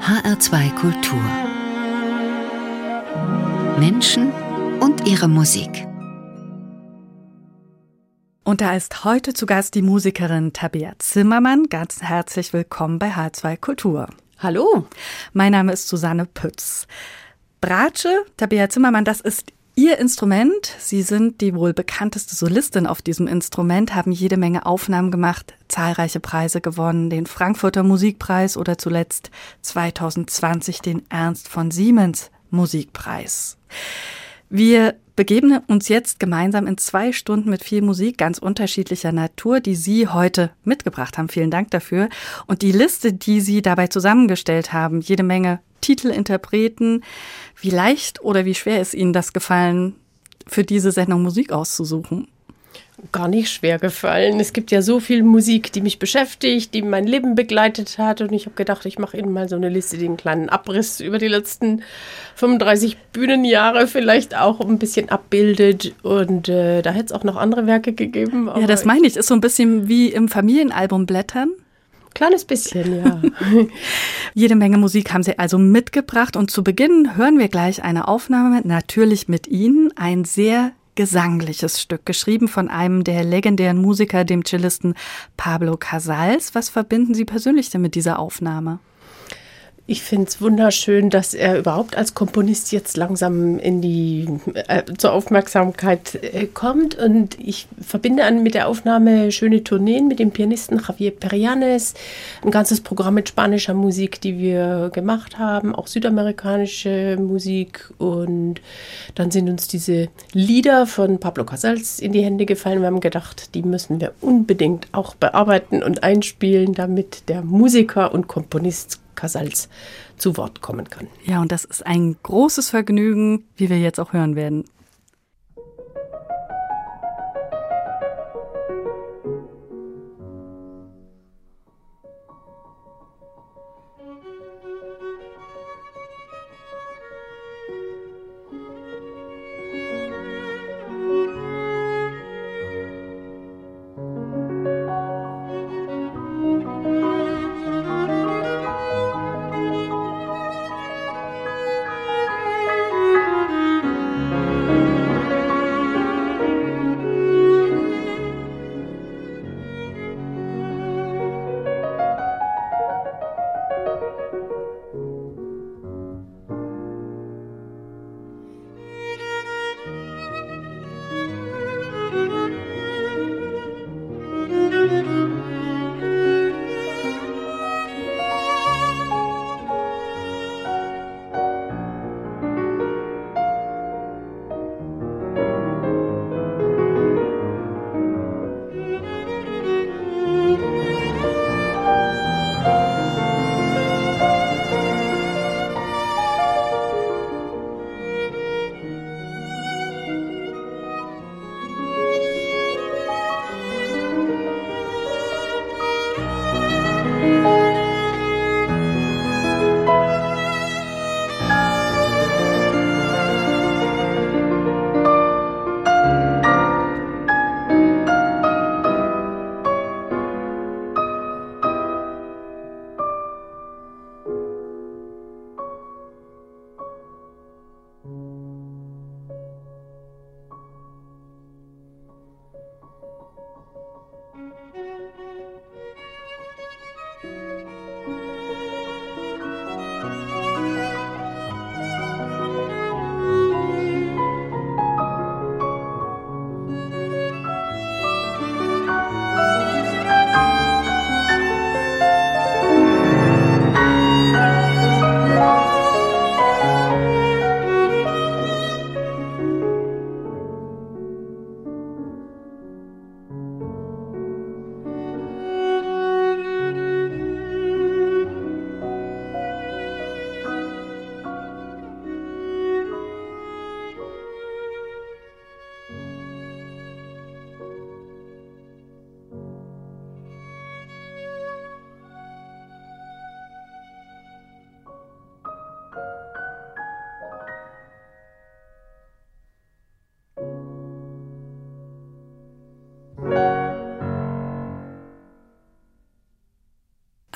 HR2 Kultur. Menschen und ihre Musik. Und da ist heute zu Gast die Musikerin Tabea Zimmermann. Ganz herzlich willkommen bei H2 Kultur. Hallo. Mein Name ist Susanne Pütz. Bratsche, Tabea Zimmermann, das ist Ihr Instrument, Sie sind die wohl bekannteste Solistin auf diesem Instrument, haben jede Menge Aufnahmen gemacht, zahlreiche Preise gewonnen, den Frankfurter Musikpreis oder zuletzt 2020 den Ernst von Siemens Musikpreis. Wir begeben uns jetzt gemeinsam in zwei Stunden mit viel Musik ganz unterschiedlicher Natur, die Sie heute mitgebracht haben. Vielen Dank dafür. Und die Liste, die Sie dabei zusammengestellt haben, jede Menge Titel, Interpreten. Wie leicht oder wie schwer ist Ihnen das gefallen, für diese Sendung Musik auszusuchen? Gar nicht schwer gefallen. Es gibt ja so viel Musik, die mich beschäftigt, die mein Leben begleitet hat. Und ich habe gedacht, ich mache Ihnen mal so eine Liste, den kleinen Abriss über die letzten 35 Bühnenjahre vielleicht auch ein bisschen abbildet. Und äh, da hätte es auch noch andere Werke gegeben. Ja, das meine ich. Ist so ein bisschen wie im Familienalbum blättern. Kleines bisschen, ja. Jede Menge Musik haben Sie also mitgebracht und zu Beginn hören wir gleich eine Aufnahme, natürlich mit Ihnen, ein sehr gesangliches Stück, geschrieben von einem der legendären Musiker, dem Cellisten Pablo Casals. Was verbinden Sie persönlich denn mit dieser Aufnahme? Ich finde es wunderschön, dass er überhaupt als Komponist jetzt langsam in die äh, zur Aufmerksamkeit äh, kommt. Und ich verbinde an mit der Aufnahme schöne Tourneen mit dem Pianisten Javier Perianes, ein ganzes Programm mit spanischer Musik, die wir gemacht haben, auch südamerikanische Musik. Und dann sind uns diese Lieder von Pablo Casals in die Hände gefallen. Wir haben gedacht, die müssen wir unbedingt auch bearbeiten und einspielen, damit der Musiker und Komponist Casals zu Wort kommen kann. Ja, und das ist ein großes Vergnügen, wie wir jetzt auch hören werden.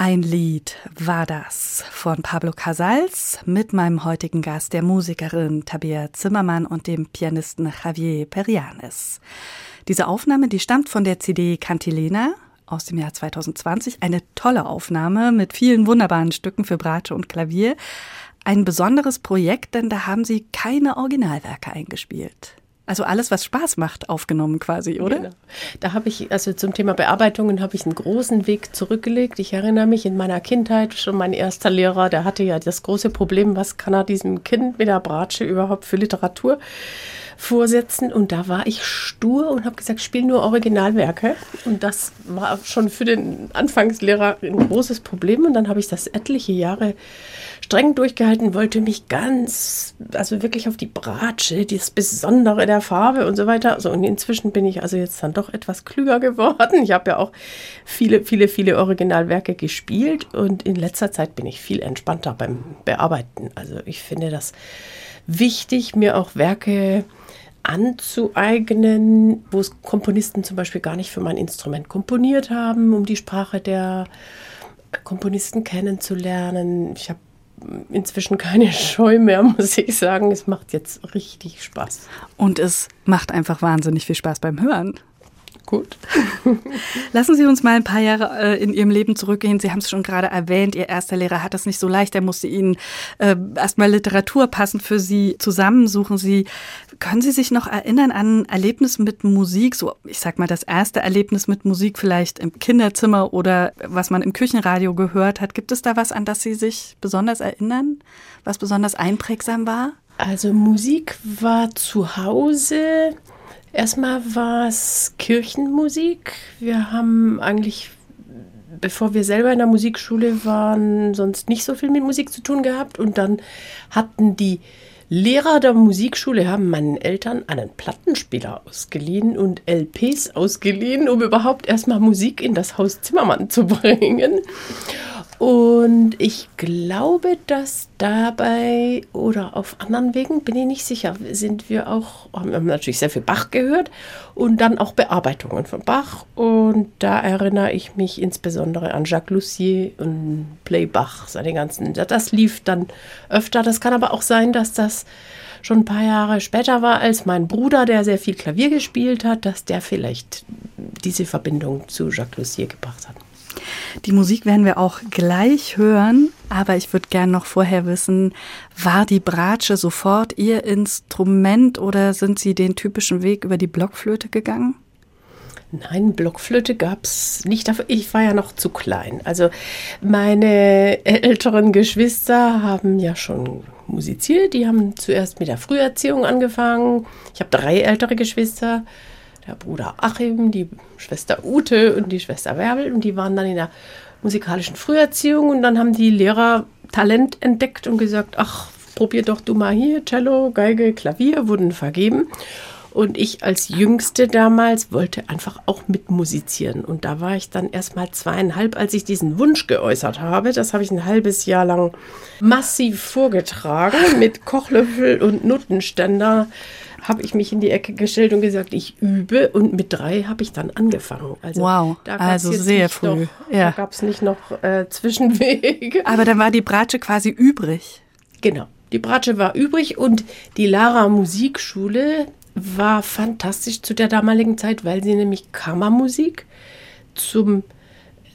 Ein Lied war das von Pablo Casals mit meinem heutigen Gast, der Musikerin Tabea Zimmermann und dem Pianisten Javier Perianes. Diese Aufnahme, die stammt von der CD Cantilena aus dem Jahr 2020. Eine tolle Aufnahme mit vielen wunderbaren Stücken für Bratsche und Klavier. Ein besonderes Projekt, denn da haben Sie keine Originalwerke eingespielt. Also alles, was Spaß macht, aufgenommen quasi, oder? Genau. Da habe ich, also zum Thema Bearbeitungen habe ich einen großen Weg zurückgelegt. Ich erinnere mich in meiner Kindheit schon mein erster Lehrer, der hatte ja das große Problem, was kann er diesem Kind mit der Bratsche überhaupt für Literatur vorsetzen. Und da war ich stur und habe gesagt, spiel nur Originalwerke. Und das war schon für den Anfangslehrer ein großes Problem. Und dann habe ich das etliche Jahre streng durchgehalten, wollte mich ganz, also wirklich auf die Bratsche, das Besondere der Farbe und so weiter. Also, und inzwischen bin ich also jetzt dann doch etwas klüger geworden. Ich habe ja auch viele, viele, viele Originalwerke gespielt und in letzter Zeit bin ich viel entspannter beim Bearbeiten. Also ich finde das wichtig, mir auch Werke anzueignen, wo es Komponisten zum Beispiel gar nicht für mein Instrument komponiert haben, um die Sprache der Komponisten kennenzulernen. Ich habe inzwischen keine Scheu mehr, muss ich sagen. Es macht jetzt richtig Spaß. Und es macht einfach wahnsinnig viel Spaß beim Hören. Gut. Lassen Sie uns mal ein paar Jahre äh, in Ihrem Leben zurückgehen. Sie haben es schon gerade erwähnt, Ihr erster Lehrer hat es nicht so leicht. Er musste Ihnen äh, erstmal Literatur passend für Sie zusammensuchen. Sie können Sie sich noch erinnern an ein Erlebnis mit Musik? So, ich sag mal, das erste Erlebnis mit Musik vielleicht im Kinderzimmer oder was man im Küchenradio gehört hat. Gibt es da was, an das Sie sich besonders erinnern? Was besonders einprägsam war? Also Musik war zu Hause Erstmal war es Kirchenmusik. Wir haben eigentlich, bevor wir selber in der Musikschule waren, sonst nicht so viel mit Musik zu tun gehabt. Und dann hatten die Lehrer der Musikschule haben meinen Eltern einen Plattenspieler ausgeliehen und LPs ausgeliehen, um überhaupt erstmal Musik in das Haus Zimmermann zu bringen. Und ich glaube, dass dabei oder auf anderen Wegen, bin ich nicht sicher, sind wir auch, haben natürlich sehr viel Bach gehört und dann auch Bearbeitungen von Bach. Und da erinnere ich mich insbesondere an Jacques Lussier und Play Bach, seine ganzen. Das lief dann öfter. Das kann aber auch sein, dass das schon ein paar Jahre später war als mein Bruder, der sehr viel Klavier gespielt hat, dass der vielleicht diese Verbindung zu Jacques Lussier gebracht hat. Die Musik werden wir auch gleich hören, aber ich würde gerne noch vorher wissen, war die Bratsche sofort Ihr Instrument oder sind Sie den typischen Weg über die Blockflöte gegangen? Nein, Blockflöte gab es nicht. Ich war ja noch zu klein. Also meine älteren Geschwister haben ja schon musiziert. Die haben zuerst mit der Früherziehung angefangen. Ich habe drei ältere Geschwister der Bruder Achim, die Schwester Ute und die Schwester Werbel. Und die waren dann in der musikalischen Früherziehung. Und dann haben die Lehrer Talent entdeckt und gesagt, ach, probier doch du mal hier, Cello, Geige, Klavier, wurden vergeben. Und ich als Jüngste damals wollte einfach auch mitmusizieren. Und da war ich dann erst mal zweieinhalb, als ich diesen Wunsch geäußert habe. Das habe ich ein halbes Jahr lang massiv vorgetragen mit Kochlöffel und Nuttenständer habe ich mich in die Ecke gestellt und gesagt, ich übe. Und mit drei habe ich dann angefangen. Also, wow, also sehr früh. Noch, ja. Da gab es nicht noch äh, Zwischenwege. Aber dann war die Bratsche quasi übrig. Genau, die Bratsche war übrig und die Lara Musikschule war fantastisch zu der damaligen Zeit, weil sie nämlich Kammermusik zum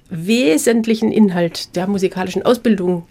wesentlichen Inhalt der musikalischen Ausbildung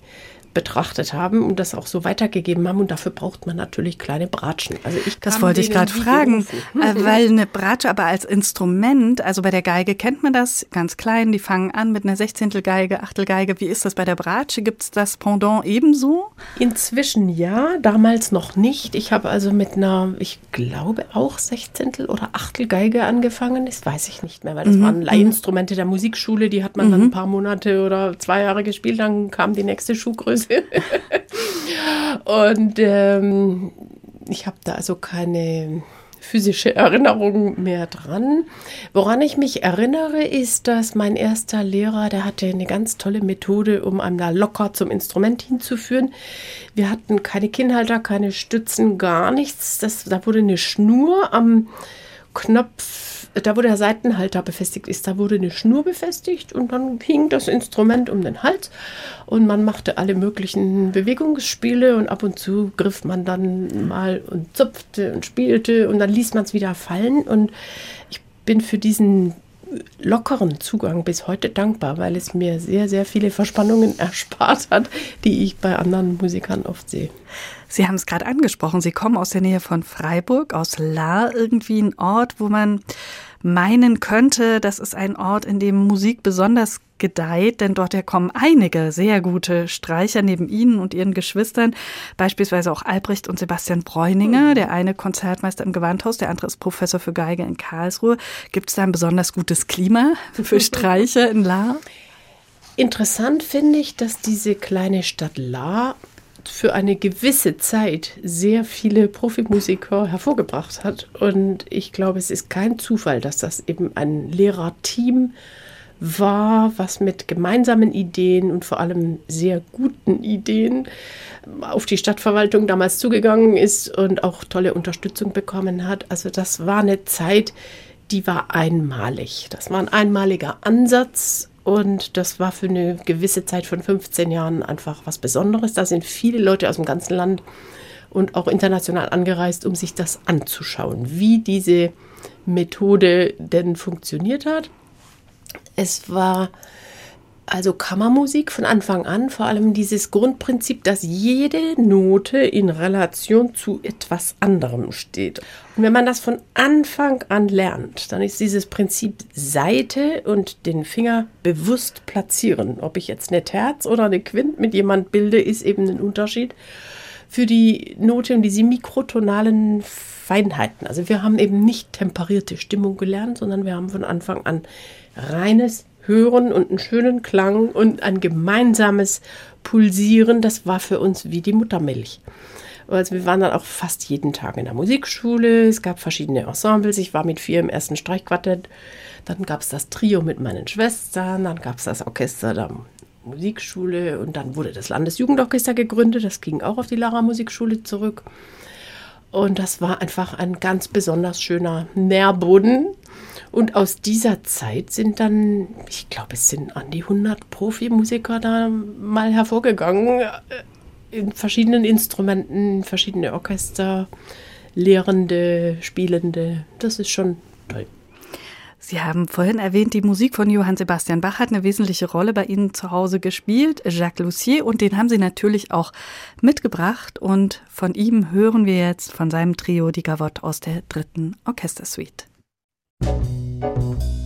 betrachtet haben und das auch so weitergegeben haben. Und dafür braucht man natürlich kleine Bratschen. Also ich das wollte ich gerade fragen, äh, weil eine Bratsche aber als Instrument, also bei der Geige kennt man das ganz klein, die fangen an mit einer Sechzehntel Geige, Achtel Geige. Wie ist das bei der Bratsche? Gibt es das Pendant ebenso? Inzwischen ja, damals noch nicht. Ich habe also mit einer, ich glaube auch Sechzehntel oder Achtel Geige angefangen. Das weiß ich nicht mehr, weil das mhm. waren Leihinstrumente der Musikschule. Die hat man mhm. dann ein paar Monate oder zwei Jahre gespielt. Dann kam die nächste Schuhgröße. und ähm, ich habe da also keine physische Erinnerung mehr dran. Woran ich mich erinnere, ist, dass mein erster Lehrer, der hatte eine ganz tolle Methode, um einem da locker zum Instrument hinzuführen. Wir hatten keine Kinnhalter, keine Stützen, gar nichts. Das, da wurde eine Schnur am Knopf da wo der Seitenhalter befestigt ist, da wurde eine Schnur befestigt und dann hing das Instrument um den Hals und man machte alle möglichen Bewegungsspiele und ab und zu griff man dann mal und zupfte und spielte und dann ließ man es wieder fallen und ich bin für diesen lockeren Zugang bis heute dankbar, weil es mir sehr, sehr viele Verspannungen erspart hat, die ich bei anderen Musikern oft sehe. Sie haben es gerade angesprochen, Sie kommen aus der Nähe von Freiburg, aus Lahr, irgendwie ein Ort, wo man meinen könnte, das ist ein Ort, in dem Musik besonders gedeiht, denn dort kommen einige sehr gute Streicher neben Ihnen und Ihren Geschwistern, beispielsweise auch Albrecht und Sebastian Bräuninger, mhm. der eine Konzertmeister im Gewandhaus, der andere ist Professor für Geige in Karlsruhe. Gibt es da ein besonders gutes Klima für Streicher in Lahr? Interessant finde ich, dass diese kleine Stadt Lahr für eine gewisse Zeit sehr viele Profimusiker hervorgebracht hat. Und ich glaube, es ist kein Zufall, dass das eben ein Lehrerteam war, was mit gemeinsamen Ideen und vor allem sehr guten Ideen auf die Stadtverwaltung damals zugegangen ist und auch tolle Unterstützung bekommen hat. Also das war eine Zeit, die war einmalig. Das war ein einmaliger Ansatz und das war für eine gewisse Zeit von 15 Jahren einfach was Besonderes. Da sind viele Leute aus dem ganzen Land und auch international angereist, um sich das anzuschauen, wie diese Methode denn funktioniert hat. Es war also Kammermusik von Anfang an, vor allem dieses Grundprinzip, dass jede Note in Relation zu etwas anderem steht. Und wenn man das von Anfang an lernt, dann ist dieses Prinzip Seite und den Finger bewusst platzieren. Ob ich jetzt eine Terz oder eine Quint mit jemand bilde, ist eben ein Unterschied für die Note und diese mikrotonalen Feinheiten. Also wir haben eben nicht temperierte Stimmung gelernt, sondern wir haben von Anfang an reines Hören und einen schönen Klang und ein gemeinsames Pulsieren, das war für uns wie die Muttermilch. Also wir waren dann auch fast jeden Tag in der Musikschule. Es gab verschiedene Ensembles. Ich war mit vier im ersten Streichquartett. Dann gab es das Trio mit meinen Schwestern. Dann gab es das Orchester der Musikschule. Und dann wurde das Landesjugendorchester gegründet. Das ging auch auf die Lara Musikschule zurück. Und das war einfach ein ganz besonders schöner Nährboden und aus dieser Zeit sind dann, ich glaube, es sind an die 100 Profimusiker da mal hervorgegangen, äh, in verschiedenen Instrumenten, verschiedene Orchester, Lehrende, Spielende. Das ist schon toll. Sie haben vorhin erwähnt, die Musik von Johann Sebastian Bach hat eine wesentliche Rolle bei Ihnen zu Hause gespielt, Jacques Lussier, und den haben Sie natürlich auch mitgebracht. Und von ihm hören wir jetzt von seinem Trio die Gavotte aus der dritten Orchestersuite. Musik Thank you.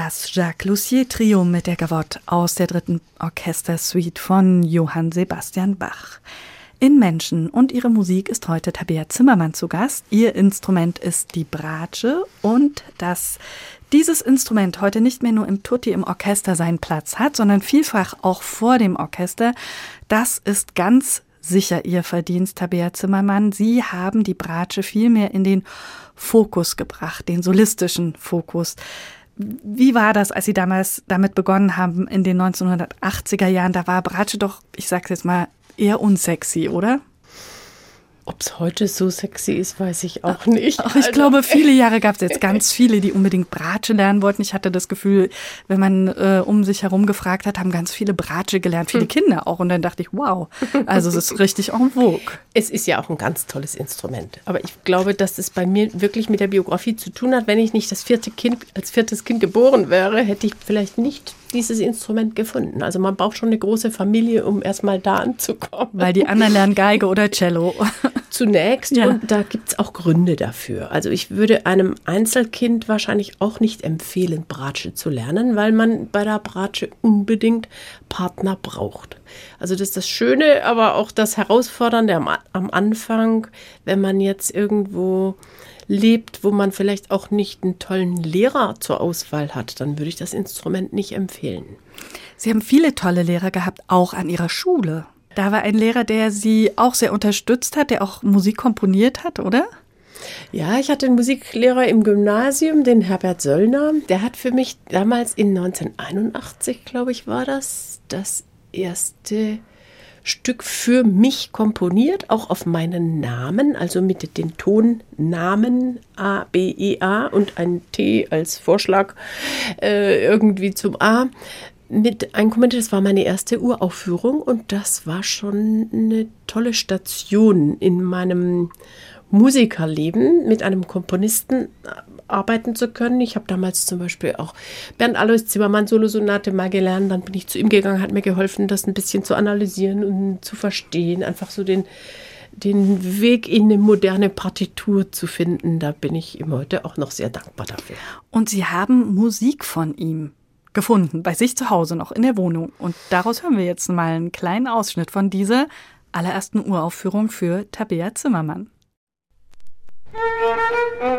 Das Jacques Lussier Trio mit der Gavotte aus der dritten Orchestersuite von Johann Sebastian Bach. In Menschen und ihre Musik ist heute Tabea Zimmermann zu Gast. Ihr Instrument ist die Bratsche und dass dieses Instrument heute nicht mehr nur im Tutti im Orchester seinen Platz hat, sondern vielfach auch vor dem Orchester, das ist ganz sicher Ihr Verdienst, Tabea Zimmermann. Sie haben die Bratsche viel mehr in den Fokus gebracht, den solistischen Fokus. Wie war das, als Sie damals damit begonnen haben in den 1980er Jahren? Da war Bratsche doch, ich sag's jetzt mal, eher unsexy, oder? Ob es heute so sexy ist, weiß ich auch nicht. Ach, ich also, glaube, viele Jahre gab es jetzt ganz viele, die unbedingt Bratsche lernen wollten. Ich hatte das Gefühl, wenn man äh, um sich herum gefragt hat, haben ganz viele Bratsche gelernt, viele hm. Kinder auch. Und dann dachte ich, wow, also es ist richtig en vogue. Es ist ja auch ein ganz tolles Instrument. Aber ich glaube, dass es bei mir wirklich mit der Biografie zu tun hat. Wenn ich nicht das vierte Kind, als viertes Kind geboren wäre, hätte ich vielleicht nicht dieses Instrument gefunden. Also man braucht schon eine große Familie, um erstmal da anzukommen. Weil die anderen lernen Geige oder Cello. Zunächst ja. und da gibt es auch Gründe dafür. Also ich würde einem Einzelkind wahrscheinlich auch nicht empfehlen, Bratsche zu lernen, weil man bei der Bratsche unbedingt Partner braucht. Also das ist das Schöne, aber auch das Herausfordernde am, am Anfang, wenn man jetzt irgendwo lebt, wo man vielleicht auch nicht einen tollen Lehrer zur Auswahl hat, dann würde ich das Instrument nicht empfehlen. Sie haben viele tolle Lehrer gehabt, auch an Ihrer Schule. Da war ein Lehrer, der Sie auch sehr unterstützt hat, der auch Musik komponiert hat, oder? Ja, ich hatte einen Musiklehrer im Gymnasium, den Herbert Söllner. Der hat für mich damals in 1981, glaube ich, war das, das erste Stück für mich komponiert, auch auf meinen Namen, also mit den Tonnamen A, B, E, A und ein T als Vorschlag äh, irgendwie zum A. Mit einkommentiert, das war meine erste Uraufführung und das war schon eine tolle Station in meinem Musikerleben mit einem Komponisten arbeiten zu können. Ich habe damals zum Beispiel auch Bernd Alois Zimmermann Solosonate mal gelernt. Dann bin ich zu ihm gegangen, hat mir geholfen, das ein bisschen zu analysieren und zu verstehen. Einfach so den, den Weg in eine moderne Partitur zu finden. Da bin ich ihm heute auch noch sehr dankbar dafür. Und Sie haben Musik von ihm gefunden, bei sich zu Hause noch in der Wohnung. Und daraus hören wir jetzt mal einen kleinen Ausschnitt von dieser allerersten Uraufführung für Tabea Zimmermann. Ein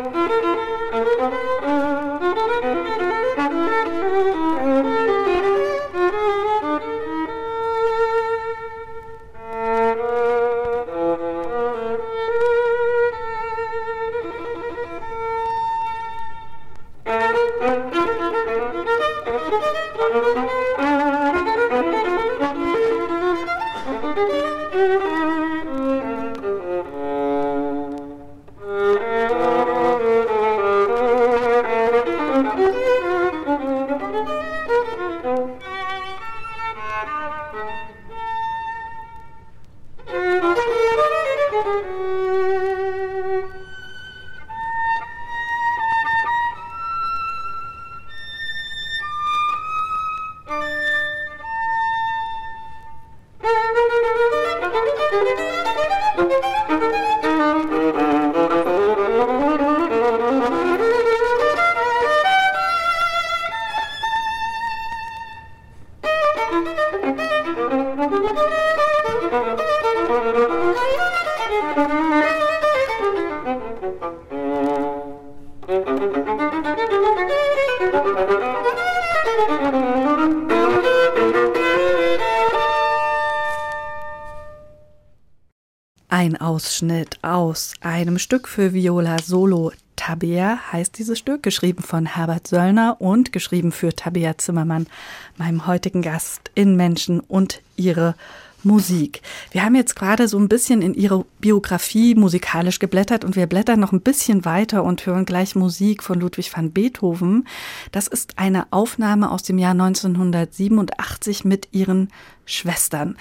Ausschnitt aus einem Stück für Viola Solo Tabea heißt dieses Stück, geschrieben von Herbert Söllner und geschrieben für Tabea Zimmermann, meinem heutigen Gast in Menschen und ihre Musik. Wir haben jetzt gerade so ein bisschen in ihre Biografie musikalisch geblättert und wir blättern noch ein bisschen weiter und hören gleich Musik von Ludwig van Beethoven. Das ist eine Aufnahme aus dem Jahr 1987 mit ihren Schwestern.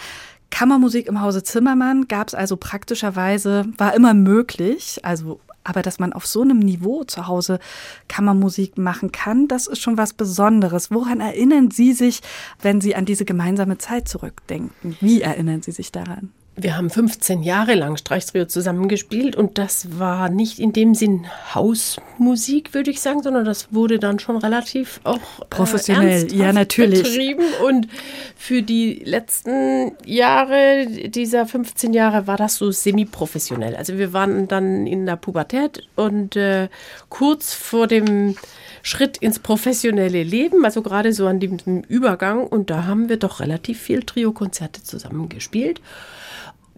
Kammermusik im Hause Zimmermann gab es also praktischerweise, war immer möglich, also aber dass man auf so einem Niveau zu Hause Kammermusik machen kann, das ist schon was Besonderes. Woran erinnern Sie sich, wenn Sie an diese gemeinsame Zeit zurückdenken? Wie erinnern Sie sich daran? Wir haben 15 Jahre lang Streichtrio zusammengespielt und das war nicht in dem Sinn Hausmusik, würde ich sagen, sondern das wurde dann schon relativ auch äh, professionell, äh, ja natürlich. betrieben. Und für die letzten Jahre dieser 15 Jahre war das so semi-professionell. Also wir waren dann in der Pubertät und äh, kurz vor dem Schritt ins professionelle Leben, also gerade so an dem Übergang. Und da haben wir doch relativ viel Trio-Konzerte zusammen gespielt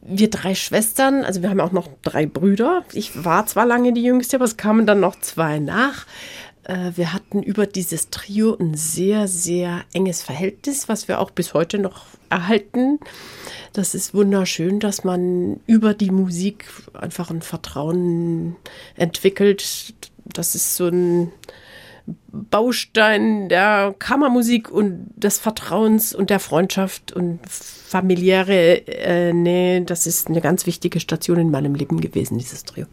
wir drei Schwestern, also wir haben auch noch drei Brüder. Ich war zwar lange die Jüngste, aber es kamen dann noch zwei nach. Äh, wir hatten über dieses Trio ein sehr, sehr enges Verhältnis, was wir auch bis heute noch erhalten. Das ist wunderschön, dass man über die Musik einfach ein Vertrauen entwickelt. Das ist so ein Baustein der Kammermusik und des Vertrauens und der Freundschaft und familiäre äh, Nähe. Das ist eine ganz wichtige Station in meinem Leben gewesen, dieses Trio.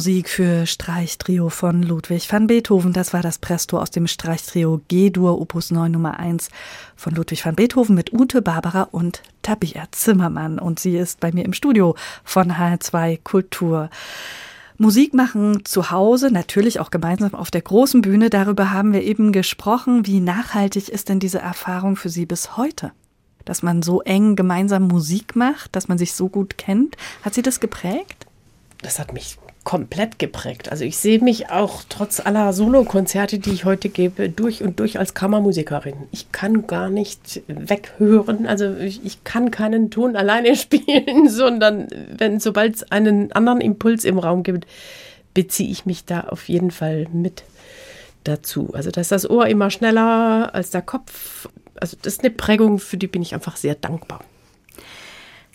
Kammermusik für Streichtrio von Ludwig van Beethoven. Das war das Presto aus dem Streichtrio G-Dur Opus 9 Nummer 1 von Ludwig van Beethoven mit Ute, Barbara und Tabia Zimmermann. Und sie ist bei mir im Studio von HR2 Kultur. Musik machen zu Hause, natürlich auch gemeinsam auf der großen Bühne. Darüber haben wir eben gesprochen. Wie nachhaltig ist denn diese Erfahrung für Sie bis heute? Dass man so eng gemeinsam Musik macht, dass man sich so gut kennt. Hat Sie das geprägt? Das hat mich komplett geprägt. Also ich sehe mich auch trotz aller Solokonzerte, die ich heute gebe, durch und durch als Kammermusikerin. Ich kann gar nicht weghören, also ich, ich kann keinen Ton alleine spielen, sondern wenn sobald es einen anderen Impuls im Raum gibt, beziehe ich mich da auf jeden Fall mit dazu. Also da ist das Ohr immer schneller als der Kopf. Also das ist eine Prägung, für die bin ich einfach sehr dankbar.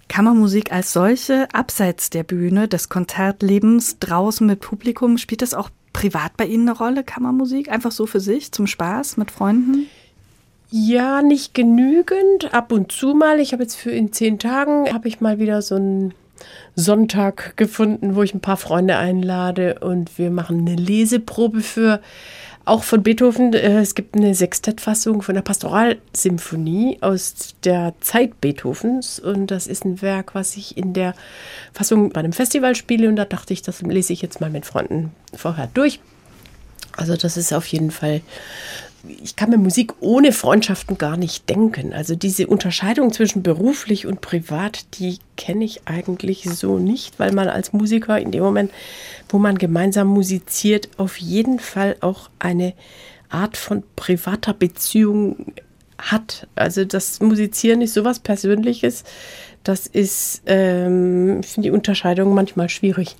Kammermusik als solche, abseits der Bühne, des Konzertlebens, draußen mit Publikum, spielt das auch privat bei Ihnen eine Rolle, Kammermusik? Einfach so für sich, zum Spaß, mit Freunden? Ja, nicht genügend. Ab und zu mal. Ich habe jetzt für in zehn Tagen, habe ich mal wieder so einen Sonntag gefunden, wo ich ein paar Freunde einlade und wir machen eine Leseprobe für auch von Beethoven, äh, es gibt eine Sextettfassung von der Pastoralsymphonie aus der Zeit Beethovens und das ist ein Werk, was ich in der Fassung bei einem Festival spiele und da dachte ich, das lese ich jetzt mal mit Freunden vorher durch. Also das ist auf jeden Fall ich kann mir Musik ohne Freundschaften gar nicht denken. Also diese Unterscheidung zwischen beruflich und privat, die kenne ich eigentlich so nicht, weil man als Musiker in dem Moment, wo man gemeinsam musiziert, auf jeden Fall auch eine Art von privater Beziehung hat. Also das Musizieren ist sowas Persönliches. Das ist, ähm, ich finde die Unterscheidung manchmal schwierig.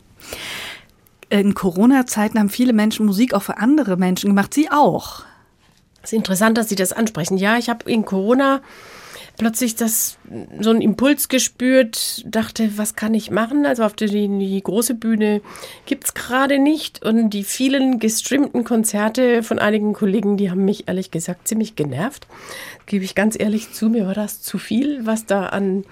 In Corona-Zeiten haben viele Menschen Musik auch für andere Menschen gemacht. Sie auch. Es ist interessant, dass Sie das ansprechen. Ja, ich habe in Corona plötzlich das, so einen Impuls gespürt, dachte, was kann ich machen? Also auf die, die große Bühne gibt es gerade nicht. Und die vielen gestreamten Konzerte von einigen Kollegen, die haben mich ehrlich gesagt ziemlich genervt. Gebe ich ganz ehrlich zu, mir war das zu viel, was da an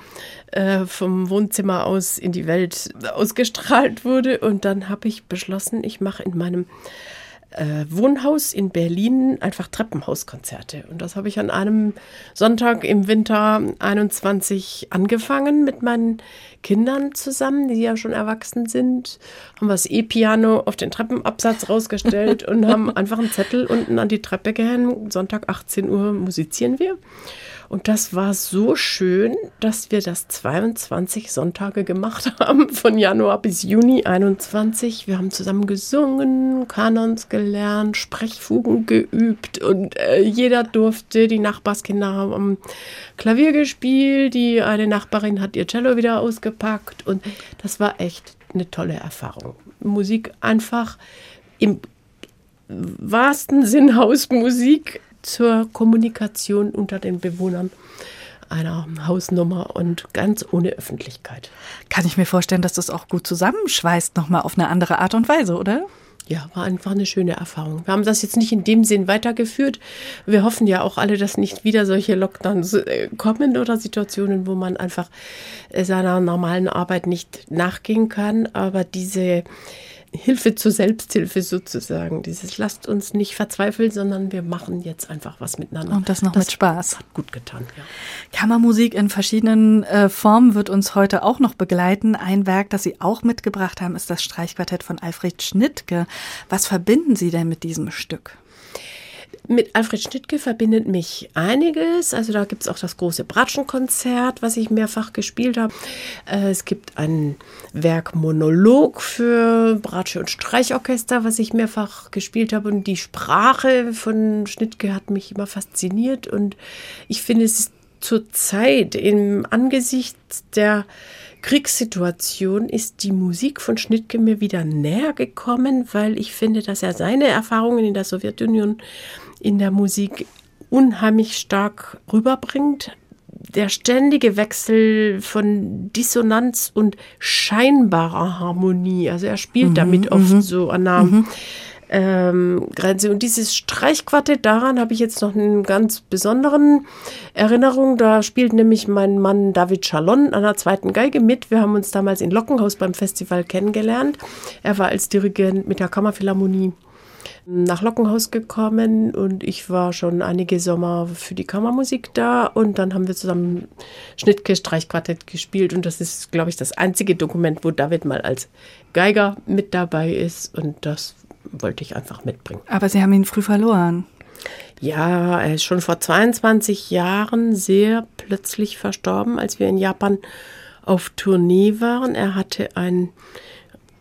äh, vom Wohnzimmer aus in die Welt ausgestrahlt wurde. Und dann habe ich beschlossen, ich mache in meinem äh, Wohnhaus in Berlin einfach Treppenhauskonzerte. Und das habe ich an einem Sonntag im Winter 21 angefangen mit meinen Kindern zusammen, die ja schon erwachsen sind. Haben wir das E-Piano auf den Treppenabsatz rausgestellt und haben einfach einen Zettel unten an die Treppe gehängt. Sonntag 18 Uhr musizieren wir. Und das war so schön, dass wir das 22 Sonntage gemacht haben, von Januar bis Juni 21. Wir haben zusammen gesungen, Kanons gelernt, Sprechfugen geübt und äh, jeder durfte, die Nachbarskinder haben Klavier gespielt, die eine Nachbarin hat ihr Cello wieder ausgepackt und das war echt eine tolle Erfahrung. Musik einfach im wahrsten Sinn Hausmusik zur Kommunikation unter den Bewohnern einer Hausnummer und ganz ohne Öffentlichkeit. Kann ich mir vorstellen, dass das auch gut zusammenschweißt, nochmal auf eine andere Art und Weise, oder? Ja, war einfach eine schöne Erfahrung. Wir haben das jetzt nicht in dem Sinn weitergeführt. Wir hoffen ja auch alle, dass nicht wieder solche Lockdowns äh, kommen oder Situationen, wo man einfach äh, seiner normalen Arbeit nicht nachgehen kann. Aber diese Hilfe zur Selbsthilfe sozusagen. Dieses lasst uns nicht verzweifeln, sondern wir machen jetzt einfach was miteinander. Und das noch das mit Spaß. Hat gut getan, ja. Kammermusik in verschiedenen äh, Formen wird uns heute auch noch begleiten. Ein Werk, das Sie auch mitgebracht haben, ist das Streichquartett von Alfred Schnittke. Was verbinden Sie denn mit diesem Stück? Mit Alfred Schnittke verbindet mich einiges. Also da gibt es auch das große Bratschenkonzert, was ich mehrfach gespielt habe. Äh, es gibt ein Werk Monolog für Bratsche und Streichorchester, was ich mehrfach gespielt habe. Und die Sprache von Schnittke hat mich immer fasziniert. Und ich finde, es ist zur Zeit im Angesichts der Kriegssituation ist die Musik von Schnittke mir wieder näher gekommen, weil ich finde, dass er seine Erfahrungen in der Sowjetunion in der Musik unheimlich stark rüberbringt. Der ständige Wechsel von Dissonanz und scheinbarer Harmonie, also er spielt mhm, damit oft mhm. so an einer mhm ähm, Grenze. Und dieses Streichquartett, daran habe ich jetzt noch einen ganz besonderen Erinnerung. Da spielt nämlich mein Mann David Chalon an der zweiten Geige mit. Wir haben uns damals in Lockenhaus beim Festival kennengelernt. Er war als Dirigent mit der Kammerphilharmonie nach Lockenhaus gekommen und ich war schon einige Sommer für die Kammermusik da und dann haben wir zusammen Schnittke Streichquartett gespielt und das ist, glaube ich, das einzige Dokument, wo David mal als Geiger mit dabei ist und das wollte ich einfach mitbringen. Aber Sie haben ihn früh verloren. Ja, er ist schon vor 22 Jahren sehr plötzlich verstorben, als wir in Japan auf Tournee waren. Er hatte ein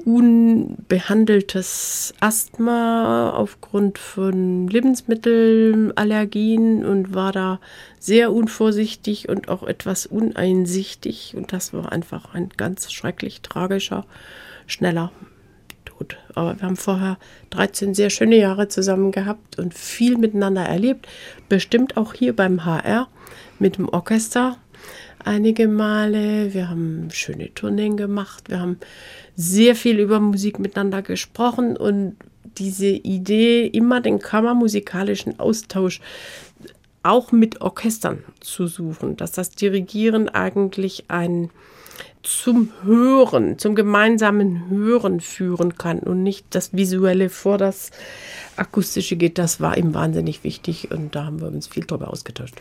unbehandeltes Asthma aufgrund von Lebensmittelallergien und war da sehr unvorsichtig und auch etwas uneinsichtig. Und das war einfach ein ganz schrecklich tragischer, schneller gut. Aber wir haben vorher 13 sehr schöne Jahre zusammen gehabt und viel miteinander erlebt. Bestimmt auch hier beim HR mit dem Orchester einige Male. Wir haben schöne Tourneen gemacht. Wir haben sehr viel über Musik miteinander gesprochen und diese Idee, immer den kammermusikalischen Austausch auch mit Orchestern zu suchen, dass das Dirigieren eigentlich ein zum Hören, zum gemeinsamen Hören führen kann und nicht das Visuelle vor das Akustische geht, das war ihm wahnsinnig wichtig und da haben wir uns viel drüber ausgetauscht.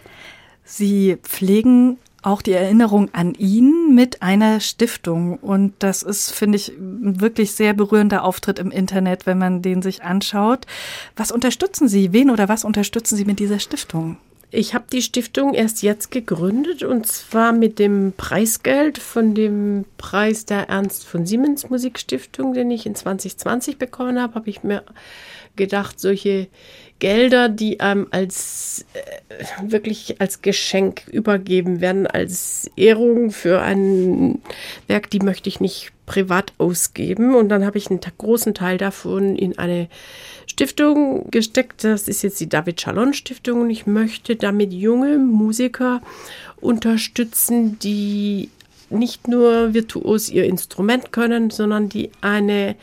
Sie pflegen auch die Erinnerung an ihn mit einer Stiftung. Und das ist, finde ich, ein wirklich sehr berührender Auftritt im Internet, wenn man den sich anschaut. Was unterstützen Sie? Wen oder was unterstützen Sie mit dieser Stiftung? Ich habe die Stiftung erst jetzt gegründet und zwar mit dem Preisgeld von dem Preis der Ernst von Siemens Musikstiftung, den ich in 2020 bekommen habe, habe ich mir gedacht, solche Gelder, die einem als äh, wirklich als Geschenk übergeben werden, als Ehrung für ein Werk, die möchte ich nicht privat ausgeben. Und dann habe ich einen großen Teil davon in eine Stiftung gesteckt. Das ist jetzt die David Chalon Stiftung und ich möchte damit junge Musiker unterstützen, die nicht nur virtuos ihr Instrument können, sondern die eine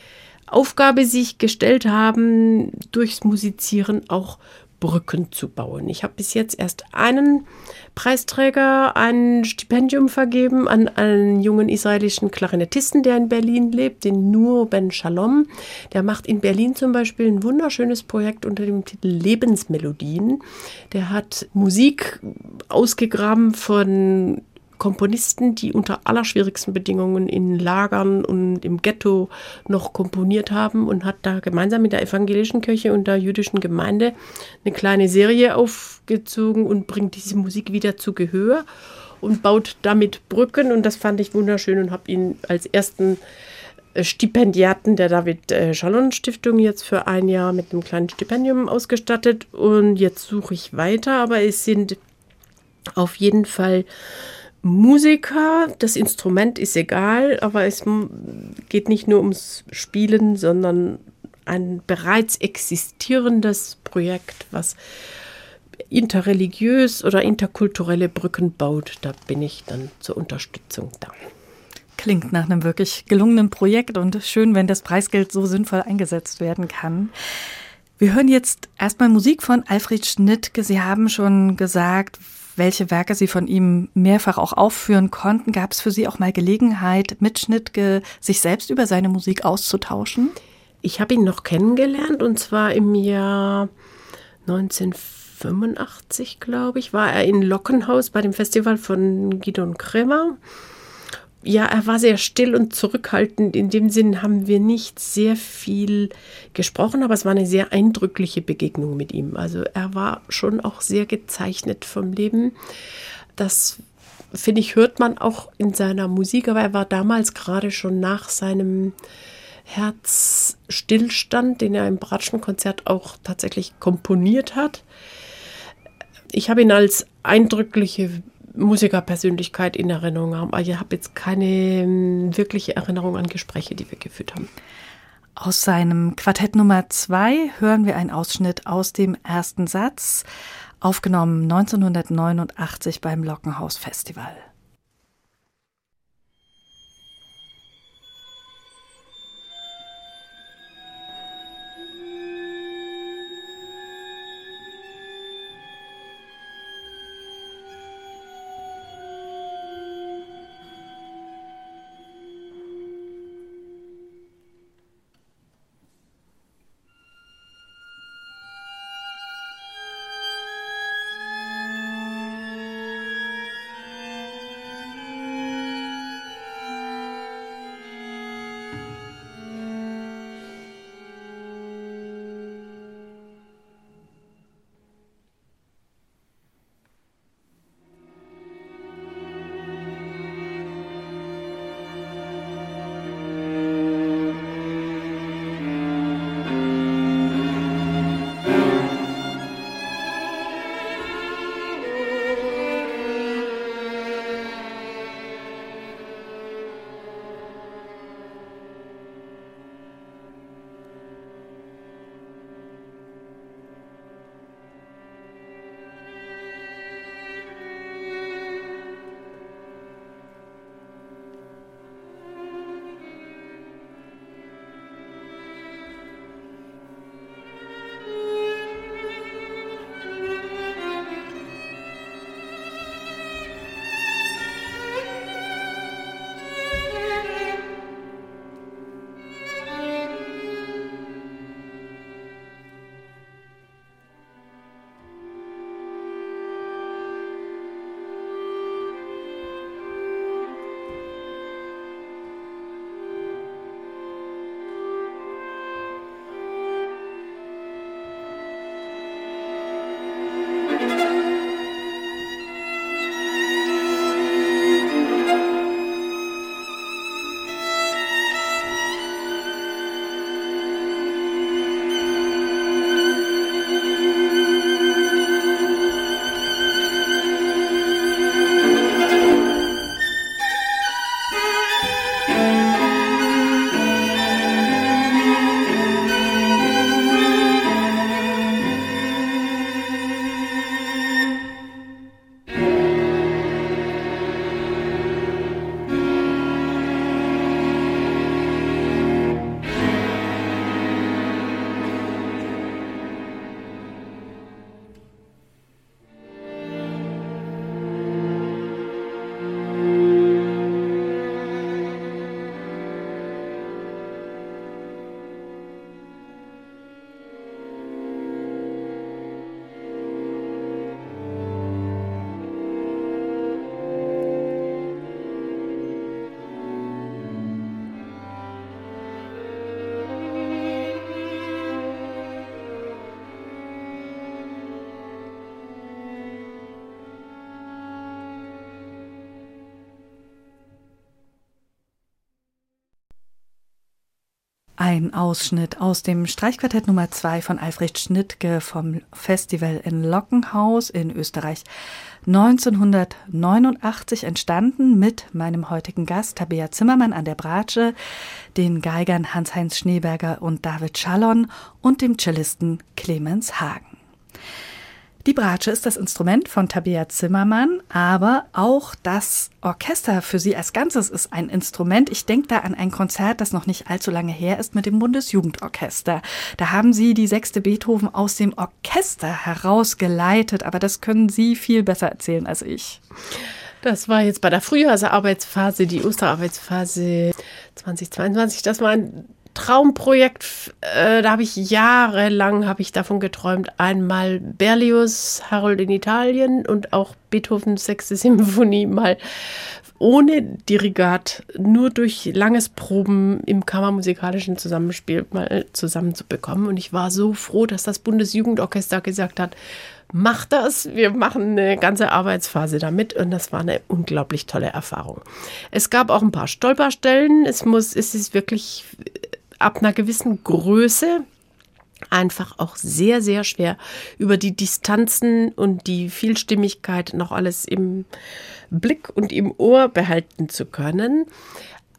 Aufgabe sich gestellt haben, durchs Musizieren auch Brücken zu bauen. Ich habe bis jetzt erst einen Preisträger ein Stipendium vergeben an einen jungen israelischen Klarinettisten, der in Berlin lebt, den Nur Ben Shalom. Der macht in Berlin zum Beispiel ein wunderschönes Projekt unter dem Titel Lebensmelodien. Der hat Musik ausgegraben von Komponisten, die unter allerschwierigsten Bedingungen in Lagern und im Ghetto noch komponiert haben und hat da gemeinsam mit der evangelischen Kirche und der jüdischen Gemeinde eine kleine Serie aufgezogen und bringt diese Musik wieder zu Gehör und baut damit Brücken. Und das fand ich wunderschön und habe ihn als ersten äh, Stipendiaten der David äh, Schallon Stiftung jetzt für ein Jahr mit einem kleinen Stipendium ausgestattet. Und jetzt suche ich weiter, aber es sind auf jeden Fall Musiker, das Instrument ist egal, aber es geht nicht nur ums Spielen, sondern ein bereits existierendes Projekt, was interreligiös oder interkulturelle Brücken baut. Da bin ich dann zur Unterstützung da. Klingt nach einem wirklich gelungenen Projekt und schön, wenn das Preisgeld so sinnvoll eingesetzt werden kann. Wir hören jetzt erstmal Musik von Alfred Schnittke. Sie haben schon gesagt, welche Werke Sie von ihm mehrfach auch aufführen konnten. Gab es für Sie auch mal Gelegenheit, mit Schnittke sich selbst über seine Musik auszutauschen? Ich habe ihn noch kennengelernt und zwar im Jahr 1985, glaube ich, war er in Lockenhaus bei dem Festival von Gidon Kremer ja, er war sehr still und zurückhaltend. In dem Sinn haben wir nicht sehr viel gesprochen, aber es war eine sehr eindrückliche Begegnung mit ihm. Also er war schon auch sehr gezeichnet vom Leben. Das finde ich, hört man auch in seiner Musik, aber er war damals gerade schon nach seinem Herzstillstand, den er im Bratschenkonzert auch tatsächlich komponiert hat. Ich habe ihn als eindrückliche Musikerpersönlichkeit in Erinnerung haben. Aber ich habe jetzt keine ähm, wirkliche Erinnerung an Gespräche, die wir geführt haben. Aus seinem Quartett Nummer zwei hören wir einen Ausschnitt aus dem ersten Satz, aufgenommen 1989 beim Lockenhaus Festival. Ein Ausschnitt aus dem Streichquartett Nummer 2 von Alfred Schnittke vom Festival in Lockenhaus in Österreich 1989 entstanden mit meinem heutigen Gast Tabea Zimmermann an der Bratsche, den Geigern Hans-Heinz Schneeberger und David Schallon und dem Cellisten Clemens Hagen. Die Bratsche ist das Instrument von Tabea Zimmermann, aber auch das Orchester für sie als Ganzes ist ein Instrument. Ich denke da an ein Konzert, das noch nicht allzu lange her ist mit dem Bundesjugendorchester. Da haben sie die sechste Beethoven aus dem Orchester herausgeleitet, aber das können Sie viel besser erzählen als ich. Das war jetzt bei der Frühjahrsarbeitsphase, die Osterarbeitsphase 2022. Das war ein Traumprojekt, äh, da habe ich jahrelang habe ich davon geträumt. Einmal Berlioz, Harold in Italien und auch Beethovens sechste Symphonie mal ohne Dirigat, nur durch langes Proben im kammermusikalischen Zusammenspiel mal zusammenzubekommen. Und ich war so froh, dass das Bundesjugendorchester gesagt hat, mach das, wir machen eine ganze Arbeitsphase damit und das war eine unglaublich tolle Erfahrung. Es gab auch ein paar Stolperstellen, es muss, es ist wirklich ab einer gewissen Größe einfach auch sehr, sehr schwer, über die Distanzen und die Vielstimmigkeit noch alles im Blick und im Ohr behalten zu können.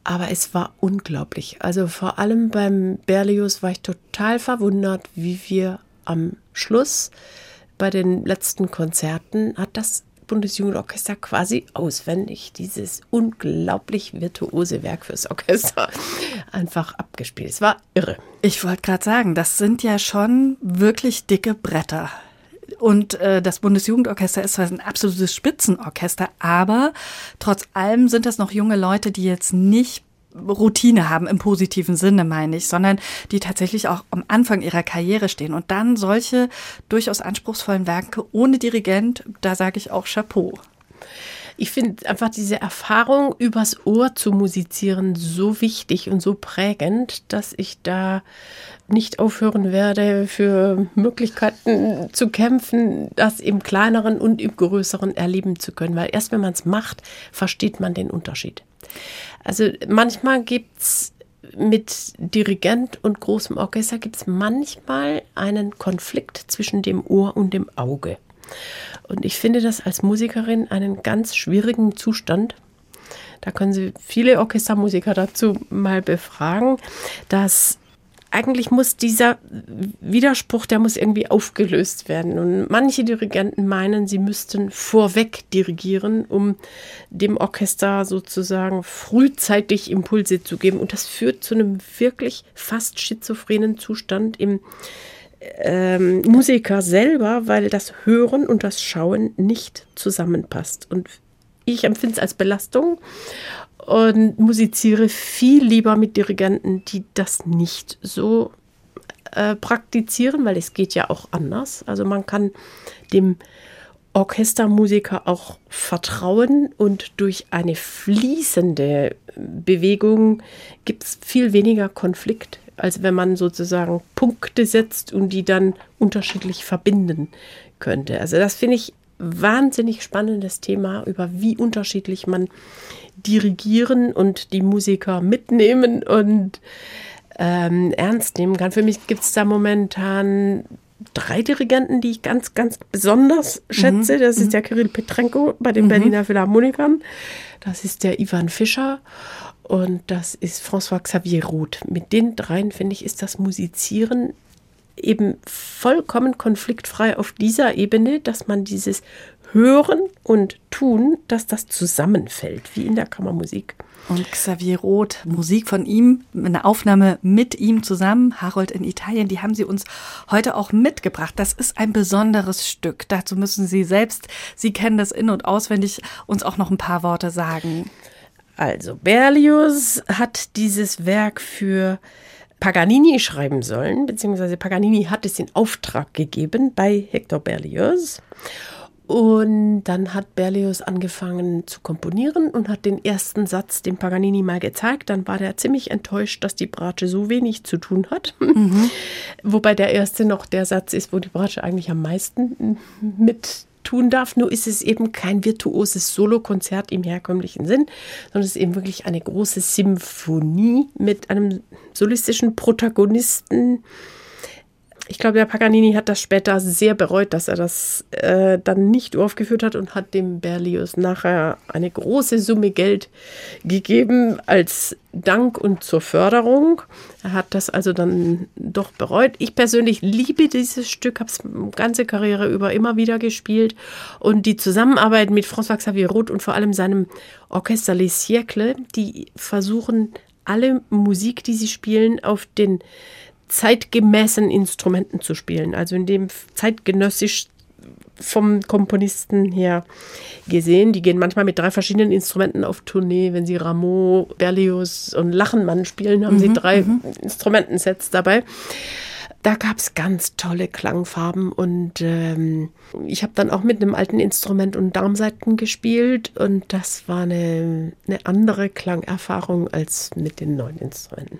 Aber es war unglaublich. Also vor allem beim Berlioz war ich total verwundert, wie wir am Schluss bei den letzten Konzerten hat das Bundesjugendorchester quasi auswendig dieses unglaublich virtuose Werk fürs Orchester einfach abgespielt. Es war irre. Ich wollte gerade sagen, das sind ja schon wirklich dicke Bretter. Und äh, das Bundesjugendorchester ist zwar ein absolutes Spitzenorchester, aber trotz allem sind das noch junge Leute, die jetzt nicht Routine haben im positiven Sinne, meine ich, sondern die tatsächlich auch am Anfang ihrer Karriere stehen. Und dann solche durchaus anspruchsvollen Werke ohne Dirigent, da sage ich auch Chapeau. Ich finde einfach diese Erfahrung, übers Ohr zu musizieren, so wichtig und so prägend, dass ich da nicht aufhören werde, für Möglichkeiten zu kämpfen, das im kleineren und im größeren erleben zu können. Weil erst wenn man es macht, versteht man den Unterschied. Also manchmal gibt es mit Dirigent und großem Orchester gibt es manchmal einen Konflikt zwischen dem Ohr und dem Auge. Und ich finde das als Musikerin einen ganz schwierigen Zustand. Da können Sie viele Orchestermusiker dazu mal befragen, dass eigentlich muss dieser Widerspruch, der muss irgendwie aufgelöst werden. Und manche Dirigenten meinen, sie müssten vorweg dirigieren, um dem Orchester sozusagen frühzeitig Impulse zu geben. Und das führt zu einem wirklich fast schizophrenen Zustand im ähm, Musiker selber, weil das Hören und das Schauen nicht zusammenpasst. Und ich empfinde es als Belastung und musiziere viel lieber mit Dirigenten, die das nicht so äh, praktizieren, weil es geht ja auch anders. Also man kann dem Orchestermusiker auch vertrauen und durch eine fließende Bewegung gibt es viel weniger Konflikt, als wenn man sozusagen Punkte setzt und die dann unterschiedlich verbinden könnte. Also das finde ich wahnsinnig spannendes Thema, über wie unterschiedlich man dirigieren und die Musiker mitnehmen und ähm, ernst nehmen kann. Für mich gibt es da momentan drei Dirigenten, die ich ganz, ganz besonders schätze. Mhm. Das ist mhm. der Kirill Petrenko bei den mhm. Berliner Philharmonikern. Das ist der Ivan Fischer und das ist François Xavier Roth. Mit den dreien, finde ich, ist das Musizieren eben vollkommen konfliktfrei auf dieser Ebene, dass man dieses Hören und Tun, dass das zusammenfällt, wie in der Kammermusik. Und Xavier Roth, Musik von ihm, eine Aufnahme mit ihm zusammen, Harold in Italien, die haben Sie uns heute auch mitgebracht. Das ist ein besonderes Stück. Dazu müssen Sie selbst, Sie kennen das in- und auswendig, uns auch noch ein paar Worte sagen. Also, Berlioz hat dieses Werk für Paganini schreiben sollen, beziehungsweise Paganini hat es in Auftrag gegeben bei Hector Berlioz. Und dann hat Berlioz angefangen zu komponieren und hat den ersten Satz dem Paganini mal gezeigt. Dann war der ziemlich enttäuscht, dass die Bratsche so wenig zu tun hat. Mhm. Wobei der erste noch der Satz ist, wo die Bratsche eigentlich am meisten mit tun darf. Nur ist es eben kein virtuoses Solokonzert im herkömmlichen Sinn, sondern es ist eben wirklich eine große Symphonie mit einem solistischen Protagonisten ich glaube, der Paganini hat das später sehr bereut, dass er das äh, dann nicht aufgeführt hat und hat dem Berlioz nachher eine große Summe Geld gegeben als Dank und zur Förderung. Er hat das also dann doch bereut. Ich persönlich liebe dieses Stück, habe es ganze Karriere über immer wieder gespielt und die Zusammenarbeit mit François Xavier Roth und vor allem seinem Orchester Les Siècles, die versuchen alle Musik, die sie spielen, auf den zeitgemäßen Instrumenten zu spielen, also in dem zeitgenössisch vom Komponisten her gesehen. Die gehen manchmal mit drei verschiedenen Instrumenten auf Tournee. Wenn sie Rameau, Berlioz und Lachenmann spielen, haben mhm, sie drei mhm. Instrumentensets dabei. Da gab es ganz tolle Klangfarben und ähm, ich habe dann auch mit einem alten Instrument und Darmseiten gespielt und das war eine, eine andere Klangerfahrung als mit den neuen Instrumenten.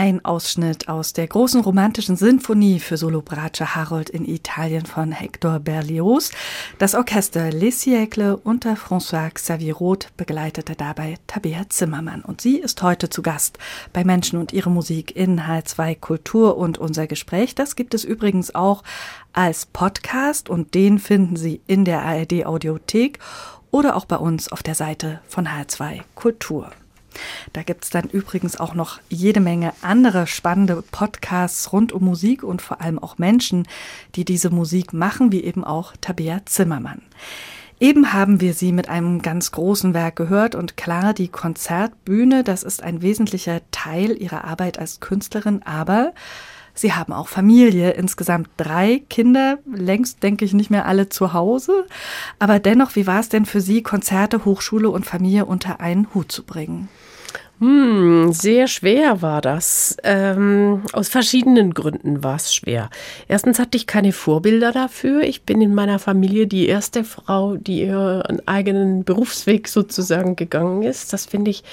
Ein Ausschnitt aus der großen romantischen Sinfonie für Solo Brace Harold in Italien von Hector Berlioz. Das Orchester Les Siècles unter François Xavier Roth begleitete dabei Tabea Zimmermann. Und sie ist heute zu Gast bei Menschen und ihre Musik in H2 Kultur. Und unser Gespräch, das gibt es übrigens auch als Podcast und den finden Sie in der ARD Audiothek oder auch bei uns auf der Seite von H2 Kultur. Da gibt es dann übrigens auch noch jede Menge andere spannende Podcasts rund um Musik und vor allem auch Menschen, die diese Musik machen, wie eben auch Tabea Zimmermann. Eben haben wir sie mit einem ganz großen Werk gehört und klar, die Konzertbühne, das ist ein wesentlicher Teil ihrer Arbeit als Künstlerin, aber Sie haben auch Familie, insgesamt drei Kinder, längst denke ich nicht mehr alle zu Hause. Aber dennoch, wie war es denn für Sie, Konzerte, Hochschule und Familie unter einen Hut zu bringen? Hm, sehr schwer war das. Ähm, aus verschiedenen Gründen war es schwer. Erstens hatte ich keine Vorbilder dafür. Ich bin in meiner Familie die erste Frau, die ihren eigenen Berufsweg sozusagen gegangen ist. Das finde ich,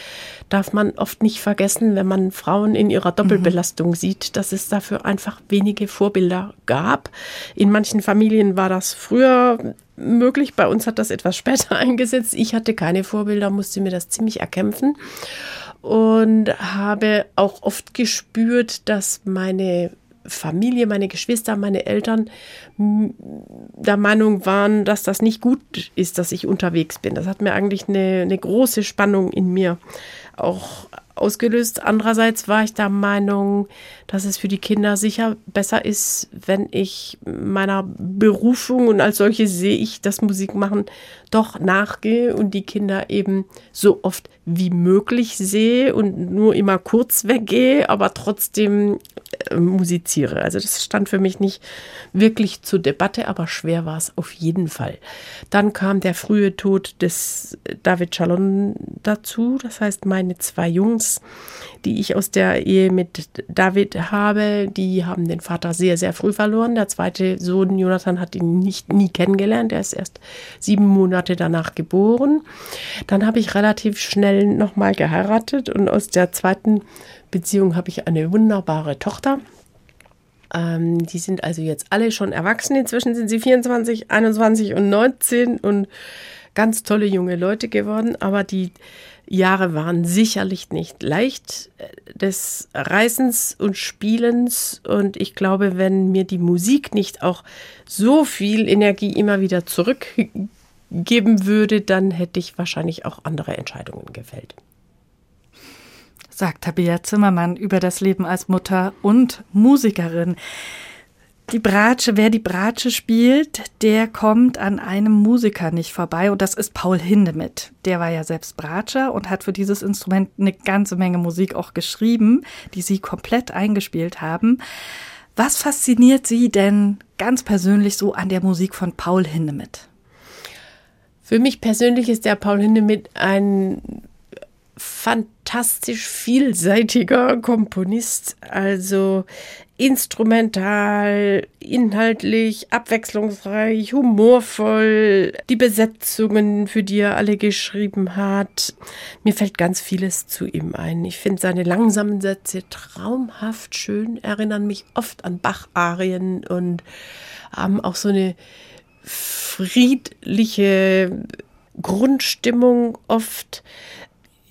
darf man oft nicht vergessen, wenn man Frauen in ihrer Doppelbelastung mhm. sieht, dass es dafür einfach wenige Vorbilder gab. In manchen Familien war das früher möglich. Bei uns hat das etwas später eingesetzt. Ich hatte keine Vorbilder, musste mir das ziemlich erkämpfen und habe auch oft gespürt, dass meine Familie, meine Geschwister, meine Eltern der Meinung waren, dass das nicht gut ist, dass ich unterwegs bin. Das hat mir eigentlich eine, eine große Spannung in mir auch ausgelöst. Andererseits war ich der Meinung, dass es für die Kinder sicher besser ist, wenn ich meiner Berufung und als solche sehe ich das Musikmachen doch nachgehe und die Kinder eben so oft wie möglich sehe und nur immer kurz weggehe, aber trotzdem äh, musiziere. Also das stand für mich nicht wirklich zur Debatte, aber schwer war es auf jeden Fall. Dann kam der frühe Tod des David Chalon dazu, das heißt meine zwei Jungs, die ich aus der Ehe mit David habe, die haben den Vater sehr, sehr früh verloren. Der zweite Sohn, Jonathan, hat ihn nicht, nie kennengelernt. Er ist erst sieben Monate danach geboren. Dann habe ich relativ schnell nochmal geheiratet und aus der zweiten Beziehung habe ich eine wunderbare Tochter. Ähm, die sind also jetzt alle schon erwachsen. Inzwischen sind sie 24, 21 und 19 und ganz tolle junge Leute geworden. Aber die Jahre waren sicherlich nicht leicht äh, des Reisens und Spielens. Und ich glaube, wenn mir die Musik nicht auch so viel Energie immer wieder zurückgeben würde, dann hätte ich wahrscheinlich auch andere Entscheidungen gefällt. Sagt Tabea Zimmermann über das Leben als Mutter und Musikerin. Die Bratsche, wer die Bratsche spielt, der kommt an einem Musiker nicht vorbei und das ist Paul Hindemith. Der war ja selbst Bratscher und hat für dieses Instrument eine ganze Menge Musik auch geschrieben, die Sie komplett eingespielt haben. Was fasziniert Sie denn ganz persönlich so an der Musik von Paul Hindemith? Für mich persönlich ist der Paul Hindemith ein fantastisch vielseitiger Komponist. Also instrumental, inhaltlich, abwechslungsreich, humorvoll, die Besetzungen, für die er alle geschrieben hat. Mir fällt ganz vieles zu ihm ein. Ich finde seine langsamen Sätze traumhaft schön, erinnern mich oft an Bach-Arien und haben auch so eine friedliche Grundstimmung oft.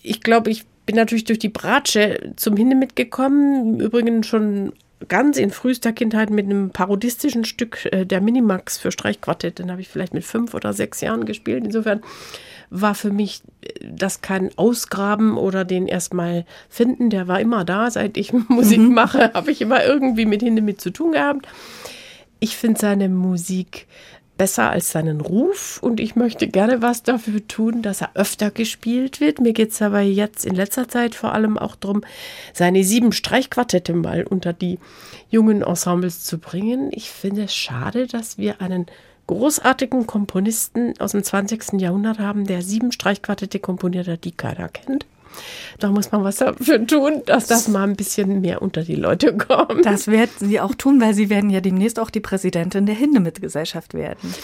Ich glaube, ich bin natürlich durch die Bratsche zum Hinde mitgekommen. Im Übrigen schon ganz in frühester Kindheit mit einem parodistischen Stück äh, der Minimax für Streichquartett. Den habe ich vielleicht mit fünf oder sechs Jahren gespielt. Insofern war für mich äh, das kein Ausgraben oder den erstmal finden. Der war immer da. Seit ich Musik mhm. mache, habe ich immer irgendwie mit Hinde mit zu tun gehabt. Ich finde seine Musik besser als seinen Ruf und ich möchte gerne was dafür tun, dass er öfter gespielt wird. Mir geht es aber jetzt in letzter Zeit vor allem auch darum, seine sieben Streichquartette mal unter die jungen Ensembles zu bringen. Ich finde es schade, dass wir einen großartigen Komponisten aus dem 20. Jahrhundert haben, der sieben Streichquartette komponiert hat, die keiner kennt. Da muss man was dafür tun, dass das mal ein bisschen mehr unter die Leute kommt. Das werden Sie auch tun, weil Sie werden ja demnächst auch die Präsidentin der Hindemith-Gesellschaft werden.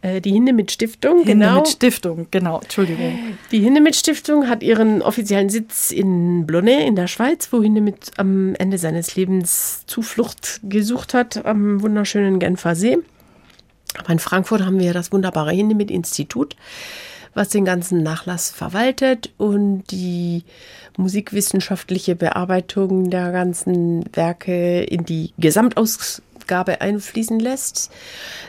Äh, die Hindemith Stiftung, genau. Hindemith Stiftung, genau, Entschuldigung. Die Hindemith Stiftung hat ihren offiziellen Sitz in Blonay in der Schweiz, wo Hindemith am Ende seines Lebens Zuflucht gesucht hat, am wunderschönen Genfer See. Aber in Frankfurt haben wir das wunderbare Hindemith Institut, was den ganzen Nachlass verwaltet und die musikwissenschaftliche Bearbeitung der ganzen Werke in die Gesamtausgabe einfließen lässt.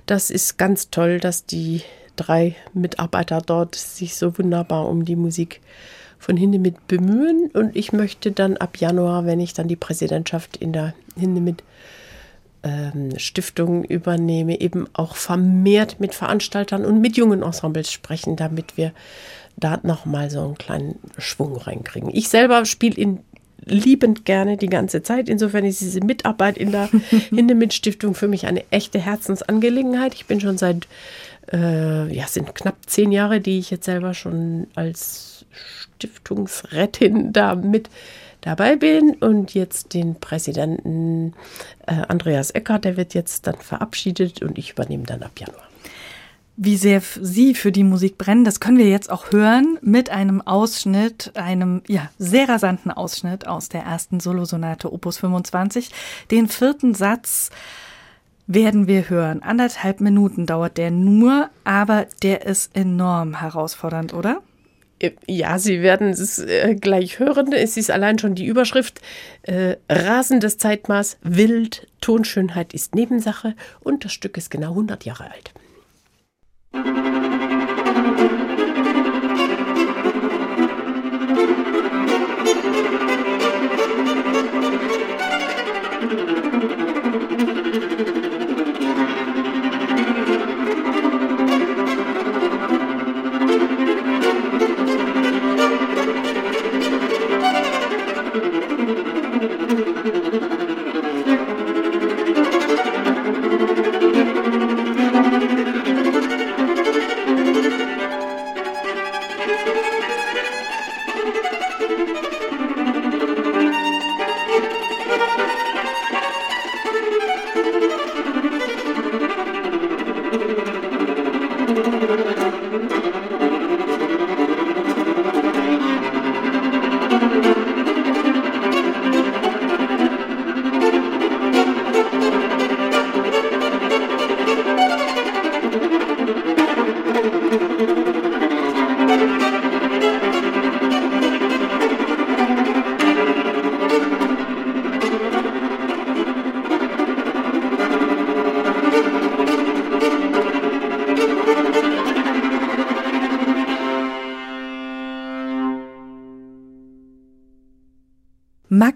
Das ist ganz toll, dass die drei Mitarbeiter dort sich so wunderbar um die Musik von Hindemith bemühen. Und ich möchte dann ab Januar, wenn ich dann die Präsidentschaft in der Hindemith ähm, Stiftung übernehme, eben auch vermehrt mit Veranstaltern und mit jungen Ensembles sprechen, damit wir da nochmal so einen kleinen Schwung reinkriegen. Ich selber spiele in liebend gerne die ganze Zeit. Insofern ist diese Mitarbeit in der Hindemith-Stiftung für mich eine echte Herzensangelegenheit. Ich bin schon seit, äh, ja, sind knapp zehn Jahre, die ich jetzt selber schon als Stiftungsrettin da mit dabei bin und jetzt den Präsidenten äh, Andreas Eckert, der wird jetzt dann verabschiedet und ich übernehme dann ab Januar. Wie sehr Sie für die Musik brennen, das können wir jetzt auch hören mit einem Ausschnitt, einem ja, sehr rasanten Ausschnitt aus der ersten Solosonate Opus 25. Den vierten Satz werden wir hören. Anderthalb Minuten dauert der nur, aber der ist enorm herausfordernd, oder? Ja, Sie werden es äh, gleich hören. Es ist allein schon die Überschrift. Äh, rasendes Zeitmaß, wild, Tonschönheit ist Nebensache und das Stück ist genau 100 Jahre alt.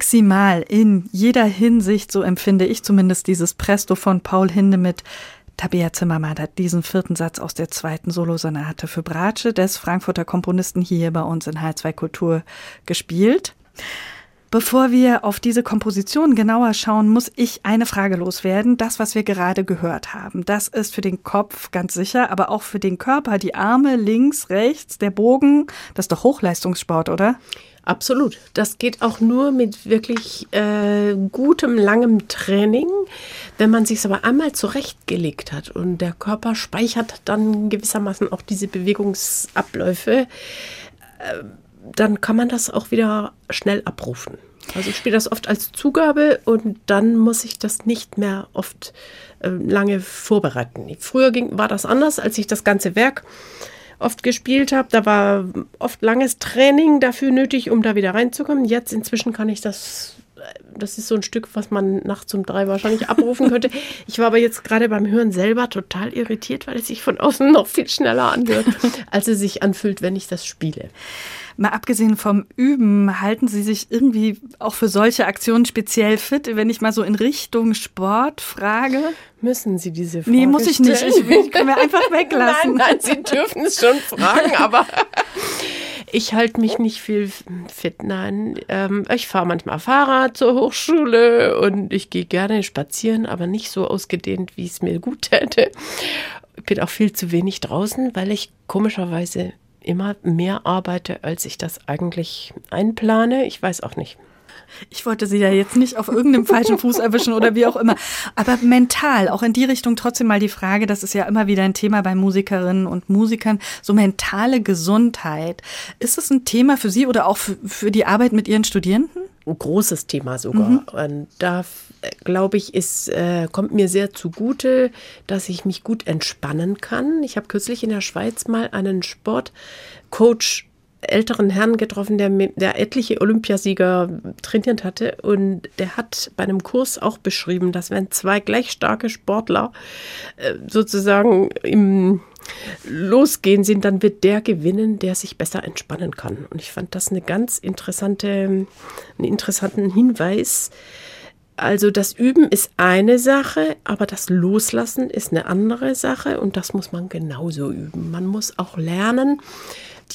Maximal in jeder Hinsicht, so empfinde ich zumindest dieses Presto von Paul Hindemith. Tabea Zimmermann hat diesen vierten Satz aus der zweiten Solosonate für Bratsche des Frankfurter Komponisten hier bei uns in H2 Kultur gespielt. Bevor wir auf diese Komposition genauer schauen, muss ich eine Frage loswerden. Das, was wir gerade gehört haben, das ist für den Kopf ganz sicher, aber auch für den Körper, die Arme links, rechts, der Bogen, das ist doch Hochleistungssport, oder? Absolut. Das geht auch nur mit wirklich äh, gutem, langem Training. Wenn man sich aber einmal zurechtgelegt hat und der Körper speichert dann gewissermaßen auch diese Bewegungsabläufe, äh, dann kann man das auch wieder schnell abrufen. Also ich spiele das oft als Zugabe und dann muss ich das nicht mehr oft äh, lange vorbereiten. Früher ging, war das anders, als ich das ganze Werk oft gespielt habe. Da war oft langes Training dafür nötig, um da wieder reinzukommen. Jetzt inzwischen kann ich das das ist so ein Stück, was man nachts um drei wahrscheinlich abrufen könnte. Ich war aber jetzt gerade beim Hören selber total irritiert, weil es sich von außen noch viel schneller anhört, als es sich anfühlt, wenn ich das spiele. Mal abgesehen vom Üben, halten Sie sich irgendwie auch für solche Aktionen speziell fit, wenn ich mal so in Richtung Sport frage? Müssen Sie diese Frage Nee, muss ich nicht. Ich, ich kann mir einfach weglassen. Nein, nein, Sie dürfen es schon fragen, aber ich halte mich nicht viel fit. Nein, ähm, ich fahre manchmal Fahrrad zur Hochschule und ich gehe gerne spazieren, aber nicht so ausgedehnt, wie es mir gut täte. Ich bin auch viel zu wenig draußen, weil ich komischerweise immer mehr arbeite, als ich das eigentlich einplane. Ich weiß auch nicht. Ich wollte Sie ja jetzt nicht auf irgendeinem falschen Fuß erwischen oder wie auch immer. Aber mental, auch in die Richtung trotzdem mal die Frage, das ist ja immer wieder ein Thema bei Musikerinnen und Musikern, so mentale Gesundheit. Ist es ein Thema für Sie oder auch für, für die Arbeit mit Ihren Studierenden? Ein großes Thema sogar. Mhm. Und da glaube ich, ist, äh, kommt mir sehr zugute, dass ich mich gut entspannen kann. Ich habe kürzlich in der Schweiz mal einen Sportcoach älteren Herrn getroffen, der, der etliche Olympiasieger trainiert hatte. Und der hat bei einem Kurs auch beschrieben, dass wenn zwei gleich starke Sportler äh, sozusagen im Losgehen sind, dann wird der gewinnen, der sich besser entspannen kann. Und ich fand das eine ganz interessante, einen interessanten Hinweis. Also das Üben ist eine Sache, aber das Loslassen ist eine andere Sache und das muss man genauso üben. Man muss auch lernen,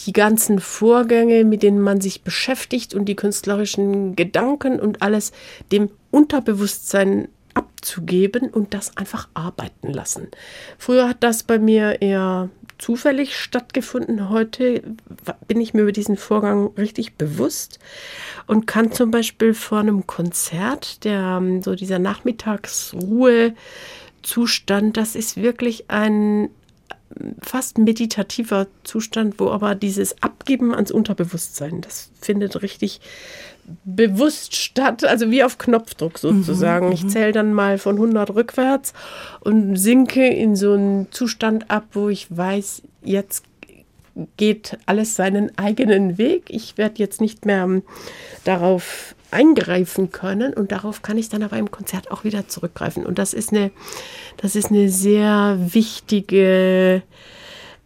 die ganzen Vorgänge, mit denen man sich beschäftigt und die künstlerischen Gedanken und alles dem Unterbewusstsein abzugeben und das einfach arbeiten lassen. Früher hat das bei mir eher zufällig stattgefunden. Heute bin ich mir über diesen Vorgang richtig bewusst und kann zum Beispiel vor einem Konzert, der so dieser Nachmittagsruhezustand, das ist wirklich ein fast meditativer Zustand, wo aber dieses Abgeben ans Unterbewusstsein, das findet richtig bewusst statt, also wie auf Knopfdruck sozusagen. Mhm, ich mhm. zähle dann mal von 100 rückwärts und sinke in so einen Zustand ab, wo ich weiß, jetzt geht alles seinen eigenen Weg. Ich werde jetzt nicht mehr darauf eingreifen können und darauf kann ich dann aber im Konzert auch wieder zurückgreifen. Und das ist eine, das ist eine sehr wichtige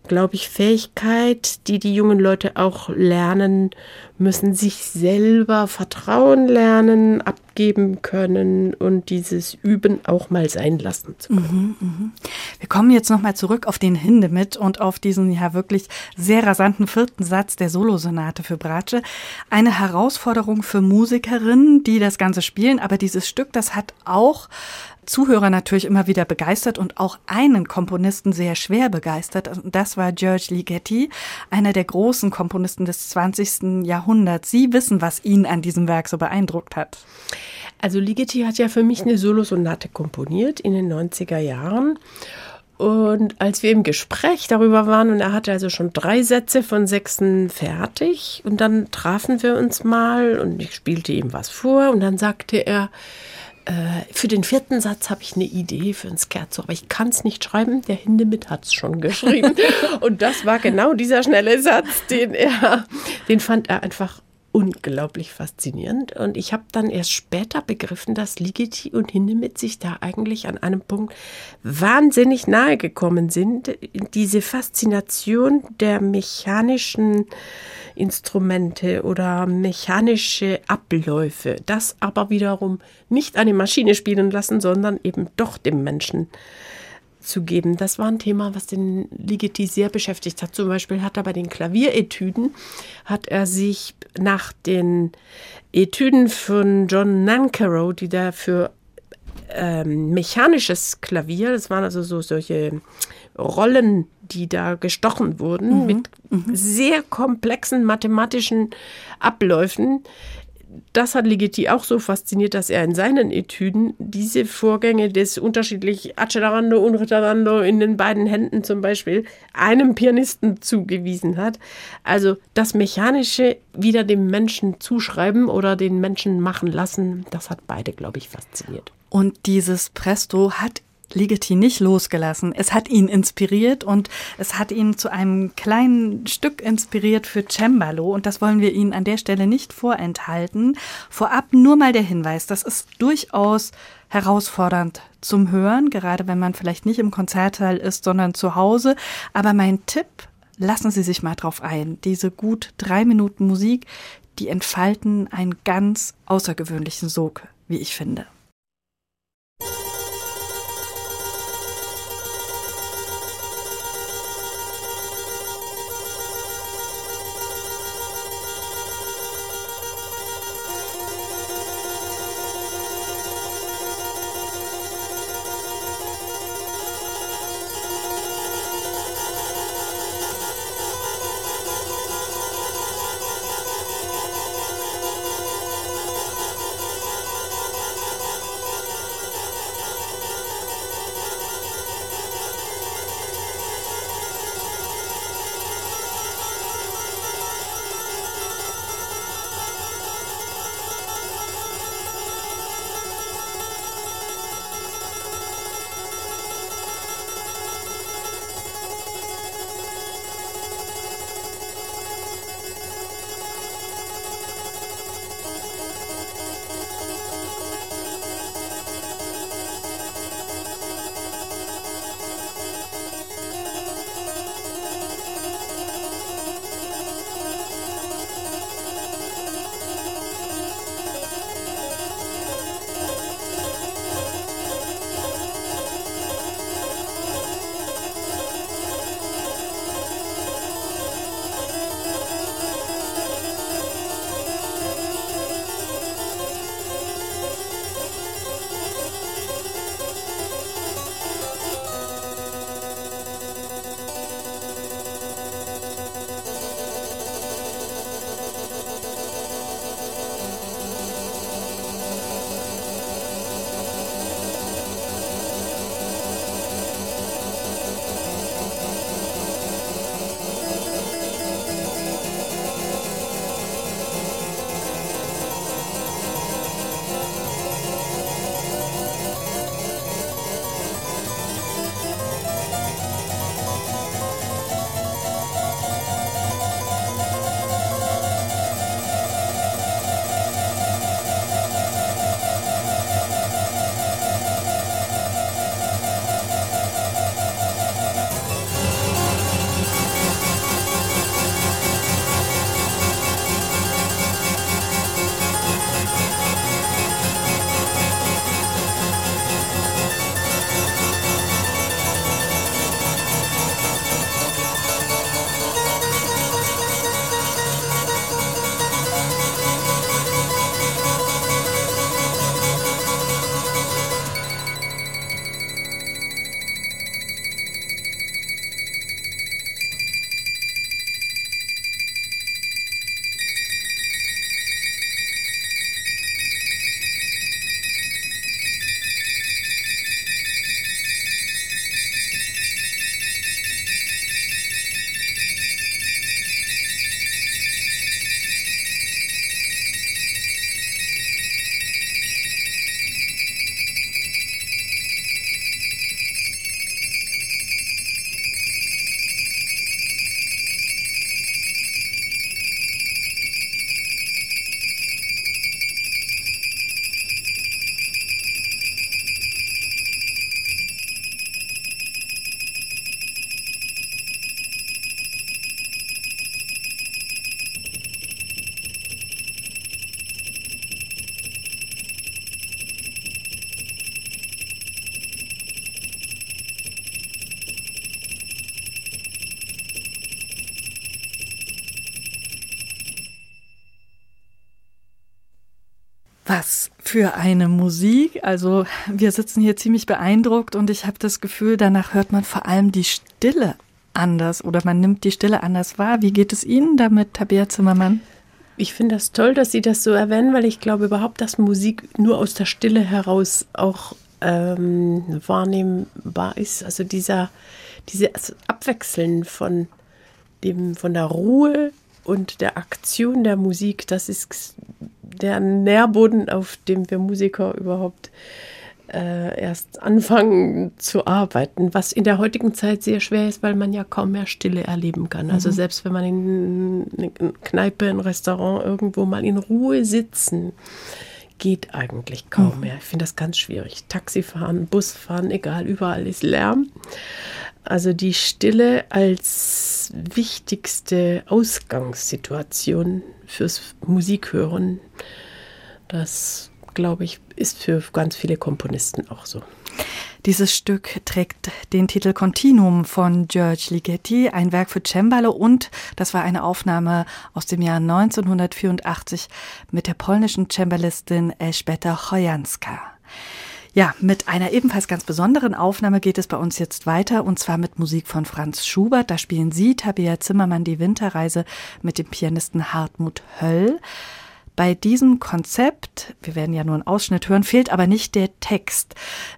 glaube ich, Fähigkeit, die die jungen Leute auch lernen müssen, sich selber vertrauen lernen, abgeben können und dieses Üben auch mal sein lassen zu können. Mhm, mh. Wir kommen jetzt nochmal zurück auf den Hindemith und auf diesen ja wirklich sehr rasanten vierten Satz der Solosonate für Bratsche. Eine Herausforderung für Musikerinnen, die das Ganze spielen, aber dieses Stück, das hat auch Zuhörer natürlich immer wieder begeistert und auch einen Komponisten sehr schwer begeistert. Das war George Ligeti, einer der großen Komponisten des 20. Jahrhunderts. Sie wissen, was ihn an diesem Werk so beeindruckt hat. Also Ligeti hat ja für mich eine Solosonate komponiert in den 90er Jahren. Und als wir im Gespräch darüber waren, und er hatte also schon drei Sätze von sechsen fertig, und dann trafen wir uns mal und ich spielte ihm was vor, und dann sagte er, für den vierten Satz habe ich eine Idee für ein Scherzo, aber ich kann es nicht schreiben. Der Hindemith hat es schon geschrieben. Und das war genau dieser schnelle Satz, den er, den fand er einfach unglaublich faszinierend. Und ich habe dann erst später begriffen, dass Ligeti und Hindemith sich da eigentlich an einem Punkt wahnsinnig nahe gekommen sind. Diese Faszination der mechanischen Instrumente oder mechanische Abläufe, das aber wiederum nicht eine Maschine spielen lassen, sondern eben doch dem Menschen zu geben. Das war ein Thema, was den Ligeti sehr beschäftigt hat. Zum Beispiel hat er bei den Klavieretüden, hat er sich nach den Etüden von John Nancaro, die da für ähm, mechanisches Klavier, das waren also so solche Rollen, die da gestochen wurden, mhm. mit mhm. sehr komplexen mathematischen Abläufen. Das hat Ligeti auch so fasziniert, dass er in seinen Etüden diese Vorgänge des unterschiedlich Accelerando und Ritterando in den beiden Händen zum Beispiel einem Pianisten zugewiesen hat. Also das Mechanische wieder dem Menschen zuschreiben oder den Menschen machen lassen, das hat beide, glaube ich, fasziniert. Und dieses Presto hat Ligeti nicht losgelassen. Es hat ihn inspiriert und es hat ihn zu einem kleinen Stück inspiriert für Cembalo und das wollen wir Ihnen an der Stelle nicht vorenthalten. Vorab nur mal der Hinweis, das ist durchaus herausfordernd zum Hören, gerade wenn man vielleicht nicht im Konzertsaal ist, sondern zu Hause. Aber mein Tipp, lassen Sie sich mal drauf ein. Diese gut drei Minuten Musik, die entfalten einen ganz außergewöhnlichen Sog, wie ich finde. Was für eine Musik. Also wir sitzen hier ziemlich beeindruckt und ich habe das Gefühl, danach hört man vor allem die Stille anders oder man nimmt die Stille anders wahr. Wie geht es Ihnen damit, Tabea Zimmermann? Ich finde das toll, dass Sie das so erwähnen, weil ich glaube überhaupt, dass Musik nur aus der Stille heraus auch ähm, wahrnehmbar ist. Also dieser, dieses Abwechseln von dem, von der Ruhe und der Aktion der Musik, das ist der Nährboden, auf dem wir Musiker überhaupt äh, erst anfangen zu arbeiten, was in der heutigen Zeit sehr schwer ist, weil man ja kaum mehr Stille erleben kann. Also mhm. selbst wenn man in eine Kneipe, ein Restaurant irgendwo mal in Ruhe sitzen, geht eigentlich kaum mhm. mehr. Ich finde das ganz schwierig. Taxifahren, Busfahren, egal, überall ist Lärm. Also die Stille als wichtigste Ausgangssituation fürs Musikhören, das glaube ich, ist für ganz viele Komponisten auch so. Dieses Stück trägt den Titel Continuum von George Ligeti, ein Werk für Cembalo und das war eine Aufnahme aus dem Jahr 1984 mit der polnischen Cembalistin Elżbieta Chojanska. Ja, mit einer ebenfalls ganz besonderen Aufnahme geht es bei uns jetzt weiter und zwar mit Musik von Franz Schubert. Da spielen Sie, Tabea Zimmermann, die Winterreise mit dem Pianisten Hartmut Höll. Bei diesem Konzept, wir werden ja nur einen Ausschnitt hören, fehlt aber nicht der Text.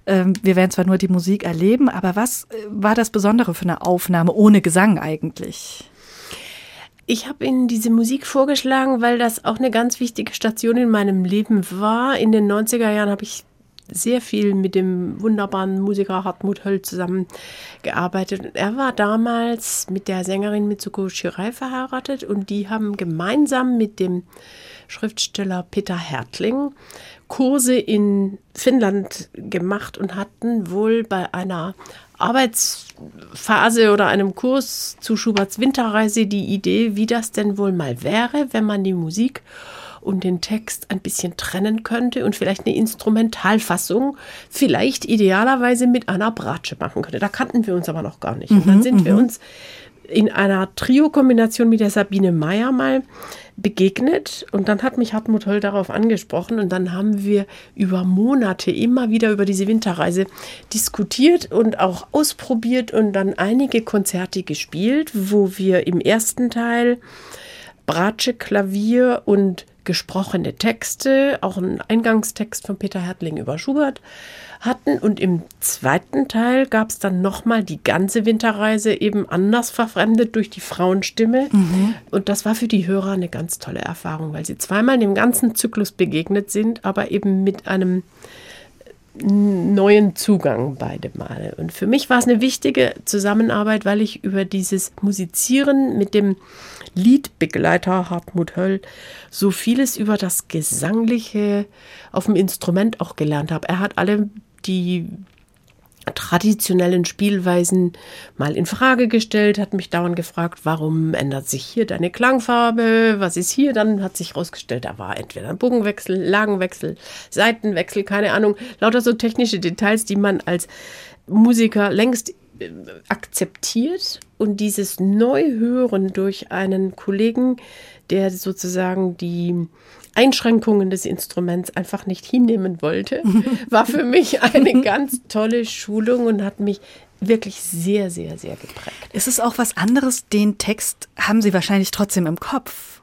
Ähm, wir werden zwar nur die Musik erleben, aber was äh, war das Besondere für eine Aufnahme ohne Gesang eigentlich? Ich habe Ihnen diese Musik vorgeschlagen, weil das auch eine ganz wichtige Station in meinem Leben war. In den 90er Jahren habe ich sehr viel mit dem wunderbaren Musiker Hartmut Höll zusammengearbeitet. Er war damals mit der Sängerin Mitsuko Shirai verheiratet und die haben gemeinsam mit dem Schriftsteller Peter Hertling Kurse in Finnland gemacht und hatten wohl bei einer Arbeitsphase oder einem Kurs zu Schuberts Winterreise die Idee, wie das denn wohl mal wäre, wenn man die Musik und den Text ein bisschen trennen könnte und vielleicht eine Instrumentalfassung vielleicht idealerweise mit einer Bratsche machen könnte. Da kannten wir uns aber noch gar nicht. Und dann mhm, sind wir mhm. uns in einer Trio-Kombination mit der Sabine Meyer mal begegnet und dann hat mich Hartmut Höll darauf angesprochen und dann haben wir über Monate immer wieder über diese Winterreise diskutiert und auch ausprobiert und dann einige Konzerte gespielt, wo wir im ersten Teil Bratsche, Klavier und gesprochene Texte, auch einen Eingangstext von Peter Hertling über Schubert hatten. Und im zweiten Teil gab es dann nochmal die ganze Winterreise eben anders verfremdet durch die Frauenstimme. Mhm. Und das war für die Hörer eine ganz tolle Erfahrung, weil sie zweimal dem ganzen Zyklus begegnet sind, aber eben mit einem neuen Zugang beide Male. Und für mich war es eine wichtige Zusammenarbeit, weil ich über dieses Musizieren mit dem Liedbegleiter Hartmut Höll so vieles über das Gesangliche auf dem Instrument auch gelernt habe. Er hat alle die traditionellen Spielweisen mal in Frage gestellt, hat mich dauernd gefragt, warum ändert sich hier deine Klangfarbe, was ist hier? Dann hat sich herausgestellt, da war entweder ein Bogenwechsel, Lagenwechsel, Seitenwechsel, keine Ahnung, lauter so technische Details, die man als Musiker längst akzeptiert und dieses Neuhören durch einen Kollegen, der sozusagen die Einschränkungen des Instruments einfach nicht hinnehmen wollte, war für mich eine ganz tolle Schulung und hat mich wirklich sehr, sehr, sehr geprägt. Ist es auch was anderes? Den Text haben Sie wahrscheinlich trotzdem im Kopf,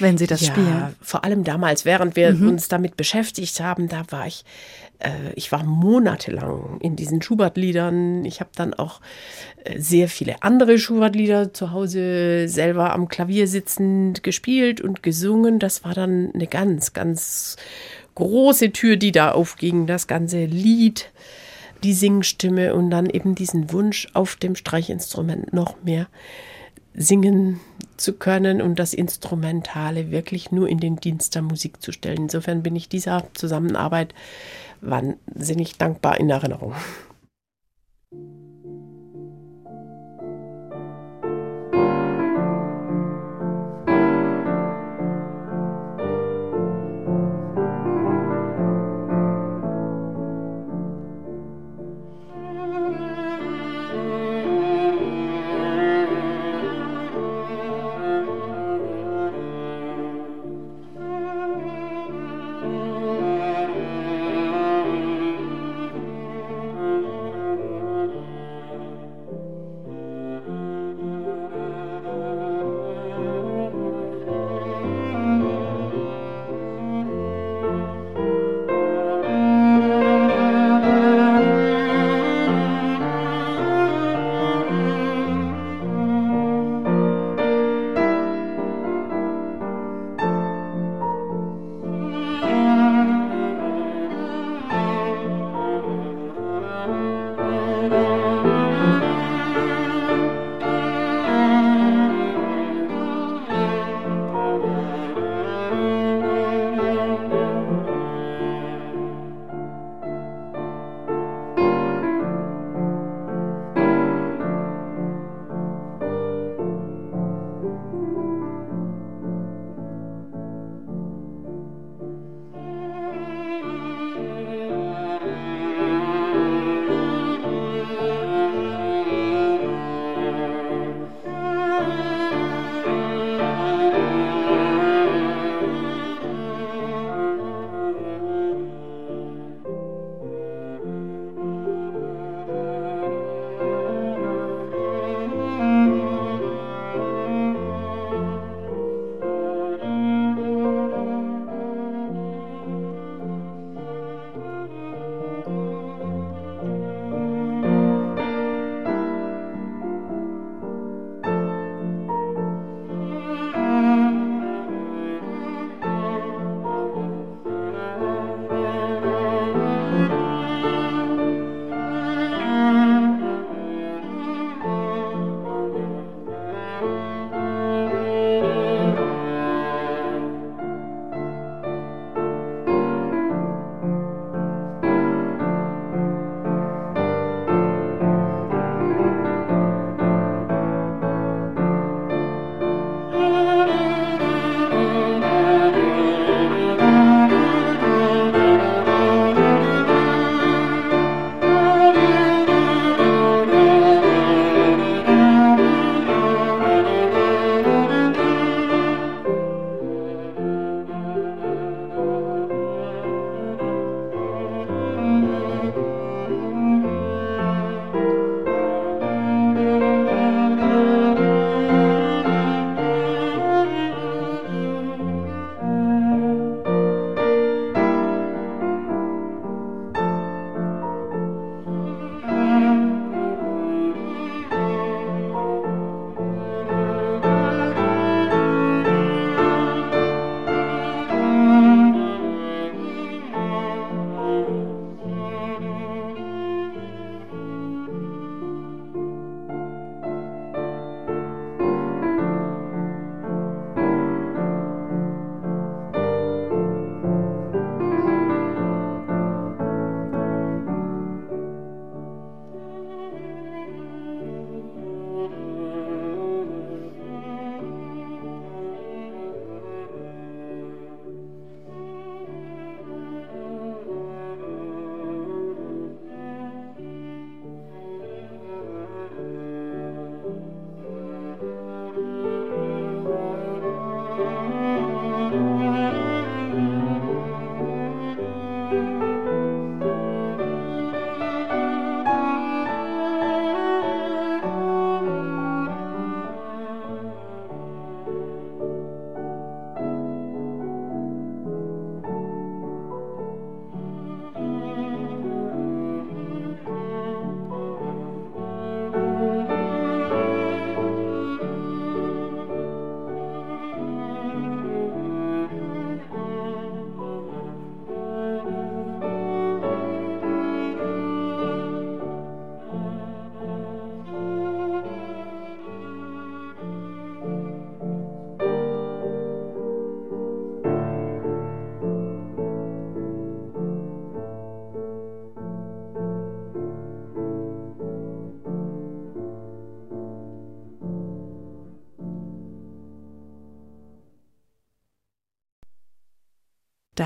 wenn Sie das ja, spielen. Vor allem damals, während wir mhm. uns damit beschäftigt haben, da war ich äh, ich war monatelang in diesen Schubert-Liedern. Ich habe dann auch äh, sehr viele andere Schubert-Lieder zu Hause selber am Klavier sitzend gespielt und gesungen. Das war dann eine ganz, ganz große Tür, die da aufging. Das ganze Lied, die Singstimme und dann eben diesen Wunsch auf dem Streichinstrument noch mehr singen zu können und das Instrumentale wirklich nur in den Dienst der Musik zu stellen. Insofern bin ich dieser Zusammenarbeit wahnsinnig dankbar in Erinnerung.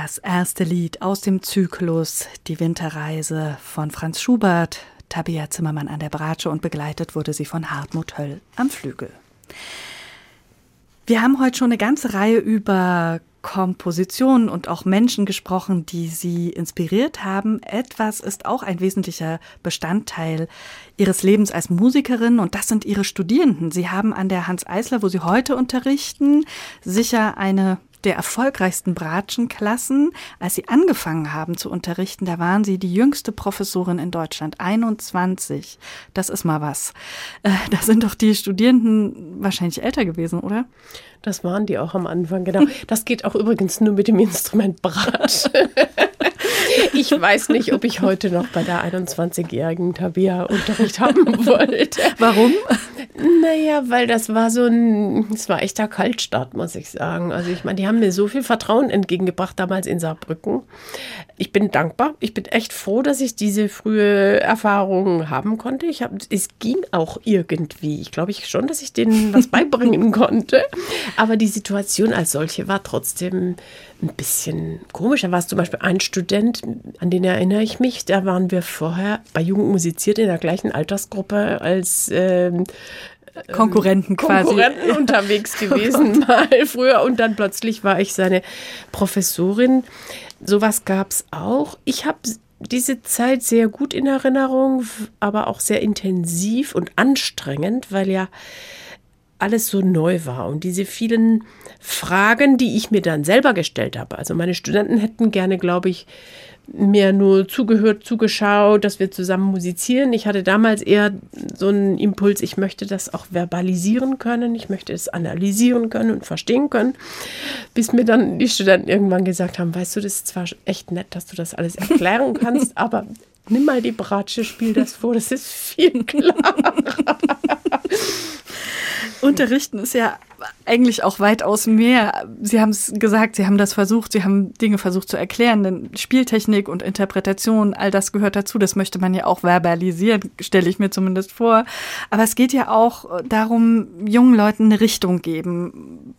Das erste Lied aus dem Zyklus Die Winterreise von Franz Schubert, Tabea Zimmermann an der Bratsche und begleitet wurde sie von Hartmut Höll am Flügel. Wir haben heute schon eine ganze Reihe über Kompositionen und auch Menschen gesprochen, die sie inspiriert haben. Etwas ist auch ein wesentlicher Bestandteil ihres Lebens als Musikerin und das sind ihre Studierenden. Sie haben an der Hans Eisler, wo sie heute unterrichten, sicher eine der erfolgreichsten Bratschenklassen. Als sie angefangen haben zu unterrichten, da waren sie die jüngste Professorin in Deutschland, 21. Das ist mal was. Äh, da sind doch die Studierenden wahrscheinlich älter gewesen, oder? Das waren die auch am Anfang, genau. Das geht auch übrigens nur mit dem Instrument Bratsch. Ich weiß nicht, ob ich heute noch bei der 21-jährigen Tabia Unterricht haben wollte. Warum? Naja, weil das war so ein, es war echter Kaltstart, muss ich sagen. Also ich meine, die haben mir so viel Vertrauen entgegengebracht damals in Saarbrücken. Ich bin dankbar. Ich bin echt froh, dass ich diese frühe Erfahrung haben konnte. Ich hab, es ging auch irgendwie. Ich glaube ich schon, dass ich denen was beibringen konnte. Aber die Situation als solche war trotzdem ein bisschen komisch. Da war es zum Beispiel ein Student, an den erinnere ich mich. Da waren wir vorher bei Jugend musiziert in der gleichen Altersgruppe als ähm, Konkurrenten quasi. Konkurrenten unterwegs gewesen oh mal früher und dann plötzlich war ich seine Professorin. Sowas gab es auch. Ich habe diese Zeit sehr gut in Erinnerung, aber auch sehr intensiv und anstrengend, weil ja alles so neu war und diese vielen Fragen, die ich mir dann selber gestellt habe. Also meine Studenten hätten gerne, glaube ich, mir nur zugehört, zugeschaut, dass wir zusammen musizieren. Ich hatte damals eher so einen Impuls, ich möchte das auch verbalisieren können, ich möchte es analysieren können und verstehen können, bis mir dann die Studenten irgendwann gesagt haben, weißt du, das ist zwar echt nett, dass du das alles erklären kannst, aber nimm mal die Bratsche, spiel das vor, das ist viel klarer. Unterrichten ist ja eigentlich auch weitaus mehr. Sie haben es gesagt, Sie haben das versucht, Sie haben Dinge versucht zu erklären, denn Spieltechnik und Interpretation, all das gehört dazu. Das möchte man ja auch verbalisieren, stelle ich mir zumindest vor. Aber es geht ja auch darum, jungen Leuten eine Richtung geben.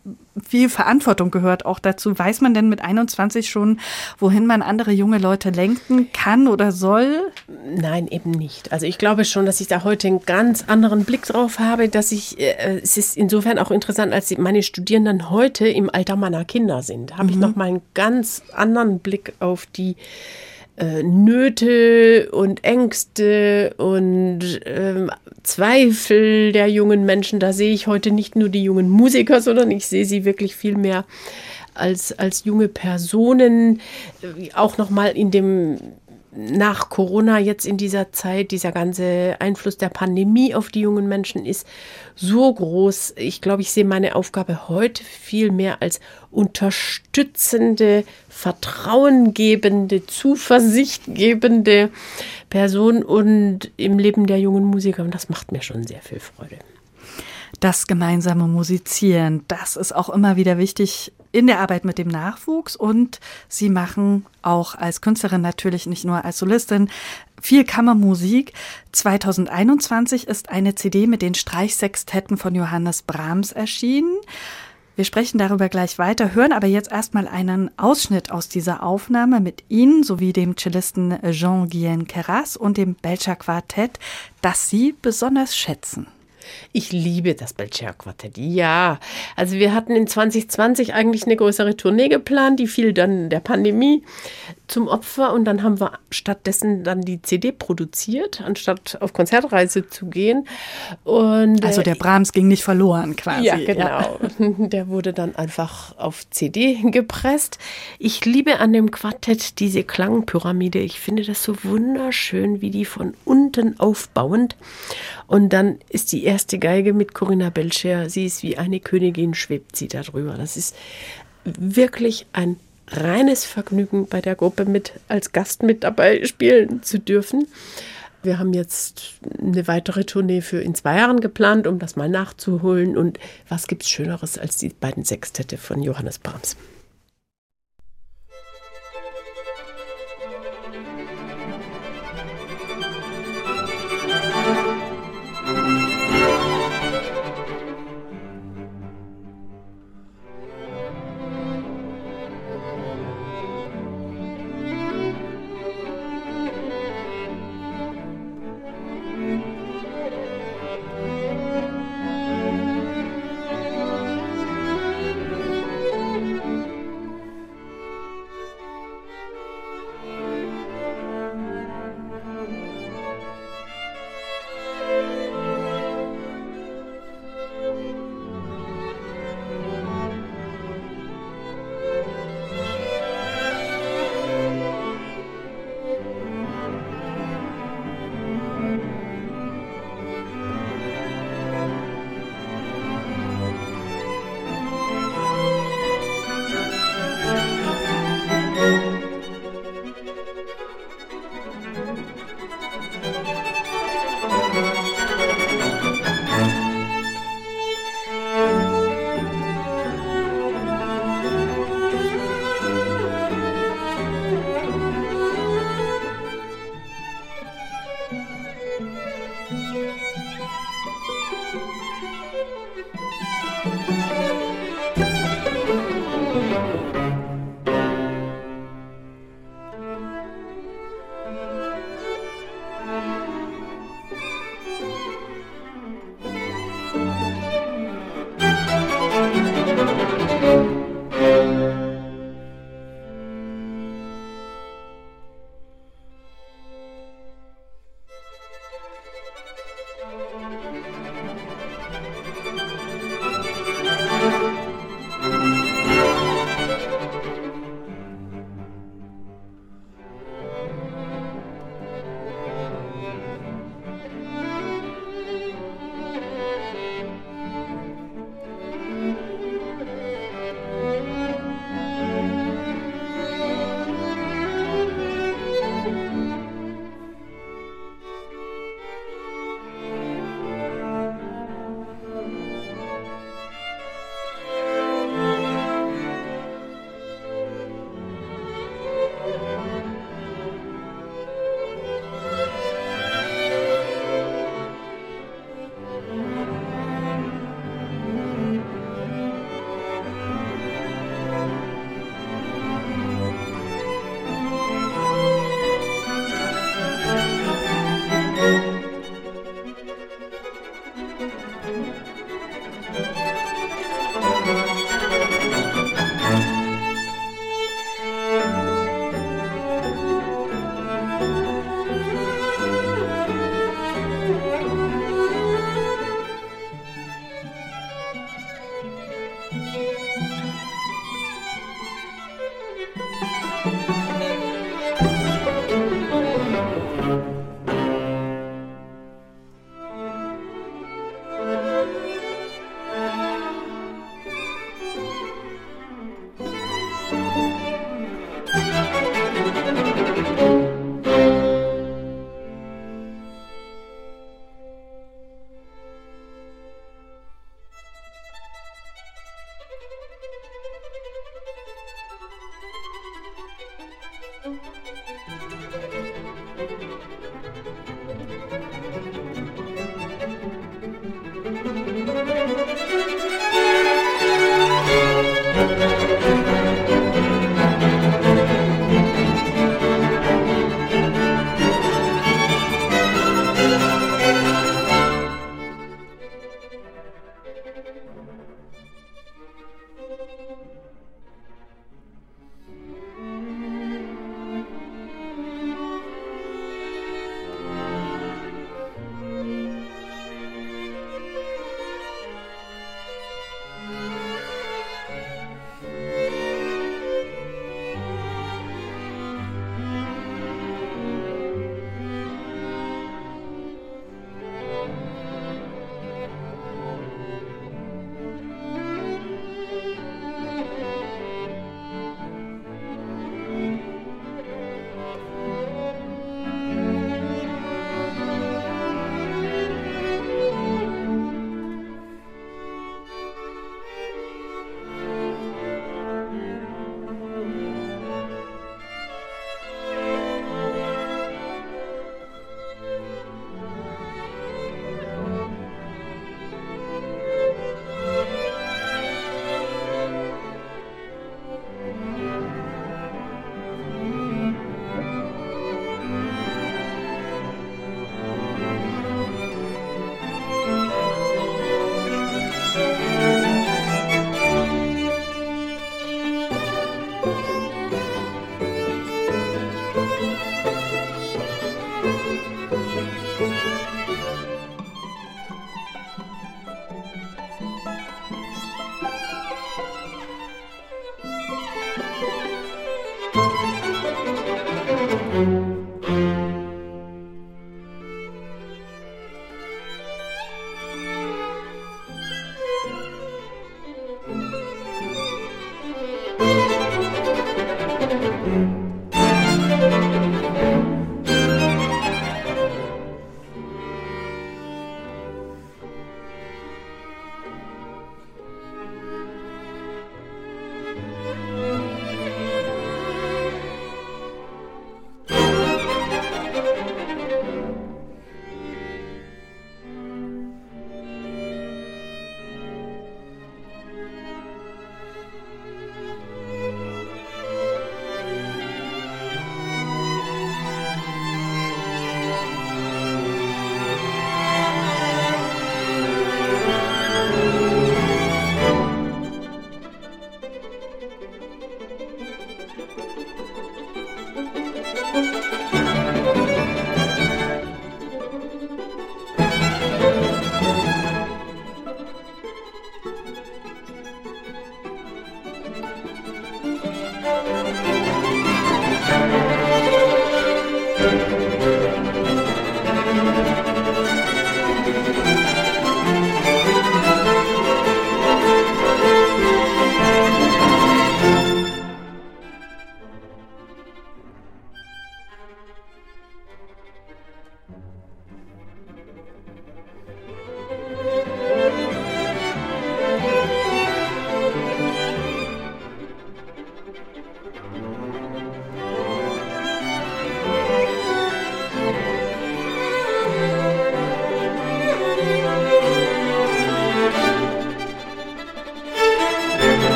Viel Verantwortung gehört auch dazu. Weiß man denn mit 21 schon, wohin man andere junge Leute lenken kann oder soll? Nein, eben nicht. Also ich glaube schon, dass ich da heute einen ganz anderen Blick drauf habe, dass ich, äh, es ist insofern auch interessant, als meine Studierenden heute im Alter meiner Kinder sind, habe mhm. ich noch mal einen ganz anderen Blick auf die äh, Nöte und Ängste und äh, Zweifel der jungen Menschen. Da sehe ich heute nicht nur die jungen Musiker, sondern ich sehe sie wirklich viel mehr als, als junge Personen, äh, auch noch mal in dem nach Corona jetzt in dieser Zeit, dieser ganze Einfluss der Pandemie auf die jungen Menschen ist so groß. Ich glaube, ich sehe meine Aufgabe heute viel mehr als unterstützende, vertrauengebende, zuversichtgebende Person und im Leben der jungen Musiker. Und das macht mir schon sehr viel Freude das gemeinsame Musizieren, das ist auch immer wieder wichtig in der Arbeit mit dem Nachwuchs und sie machen auch als Künstlerin natürlich nicht nur als Solistin viel Kammermusik. 2021 ist eine CD mit den Streichsextetten von Johannes Brahms erschienen. Wir sprechen darüber gleich weiter, hören aber jetzt erstmal einen Ausschnitt aus dieser Aufnahme mit Ihnen sowie dem Cellisten Jean-Guyen Keras und dem Belcher Quartett, das Sie besonders schätzen. Ich liebe das Belcher Quartett. Ja, also wir hatten in 2020 eigentlich eine größere Tournee geplant, die fiel dann der Pandemie zum Opfer und dann haben wir stattdessen dann die CD produziert, anstatt auf Konzertreise zu gehen. Und, also der Brahms ging nicht verloren quasi. Ja, genau. Ja. Der wurde dann einfach auf CD gepresst. Ich liebe an dem Quartett diese Klangpyramide. Ich finde das so wunderschön, wie die von unten aufbauend. Und dann ist die erste Geige mit Corinna Belcher. Sie ist wie eine Königin, schwebt sie darüber. Das ist wirklich ein reines Vergnügen, bei der Gruppe mit als Gast mit dabei spielen zu dürfen. Wir haben jetzt eine weitere Tournee für in zwei Jahren geplant, um das mal nachzuholen. Und was gibt es Schöneres als die beiden Sextette von Johannes Brahms?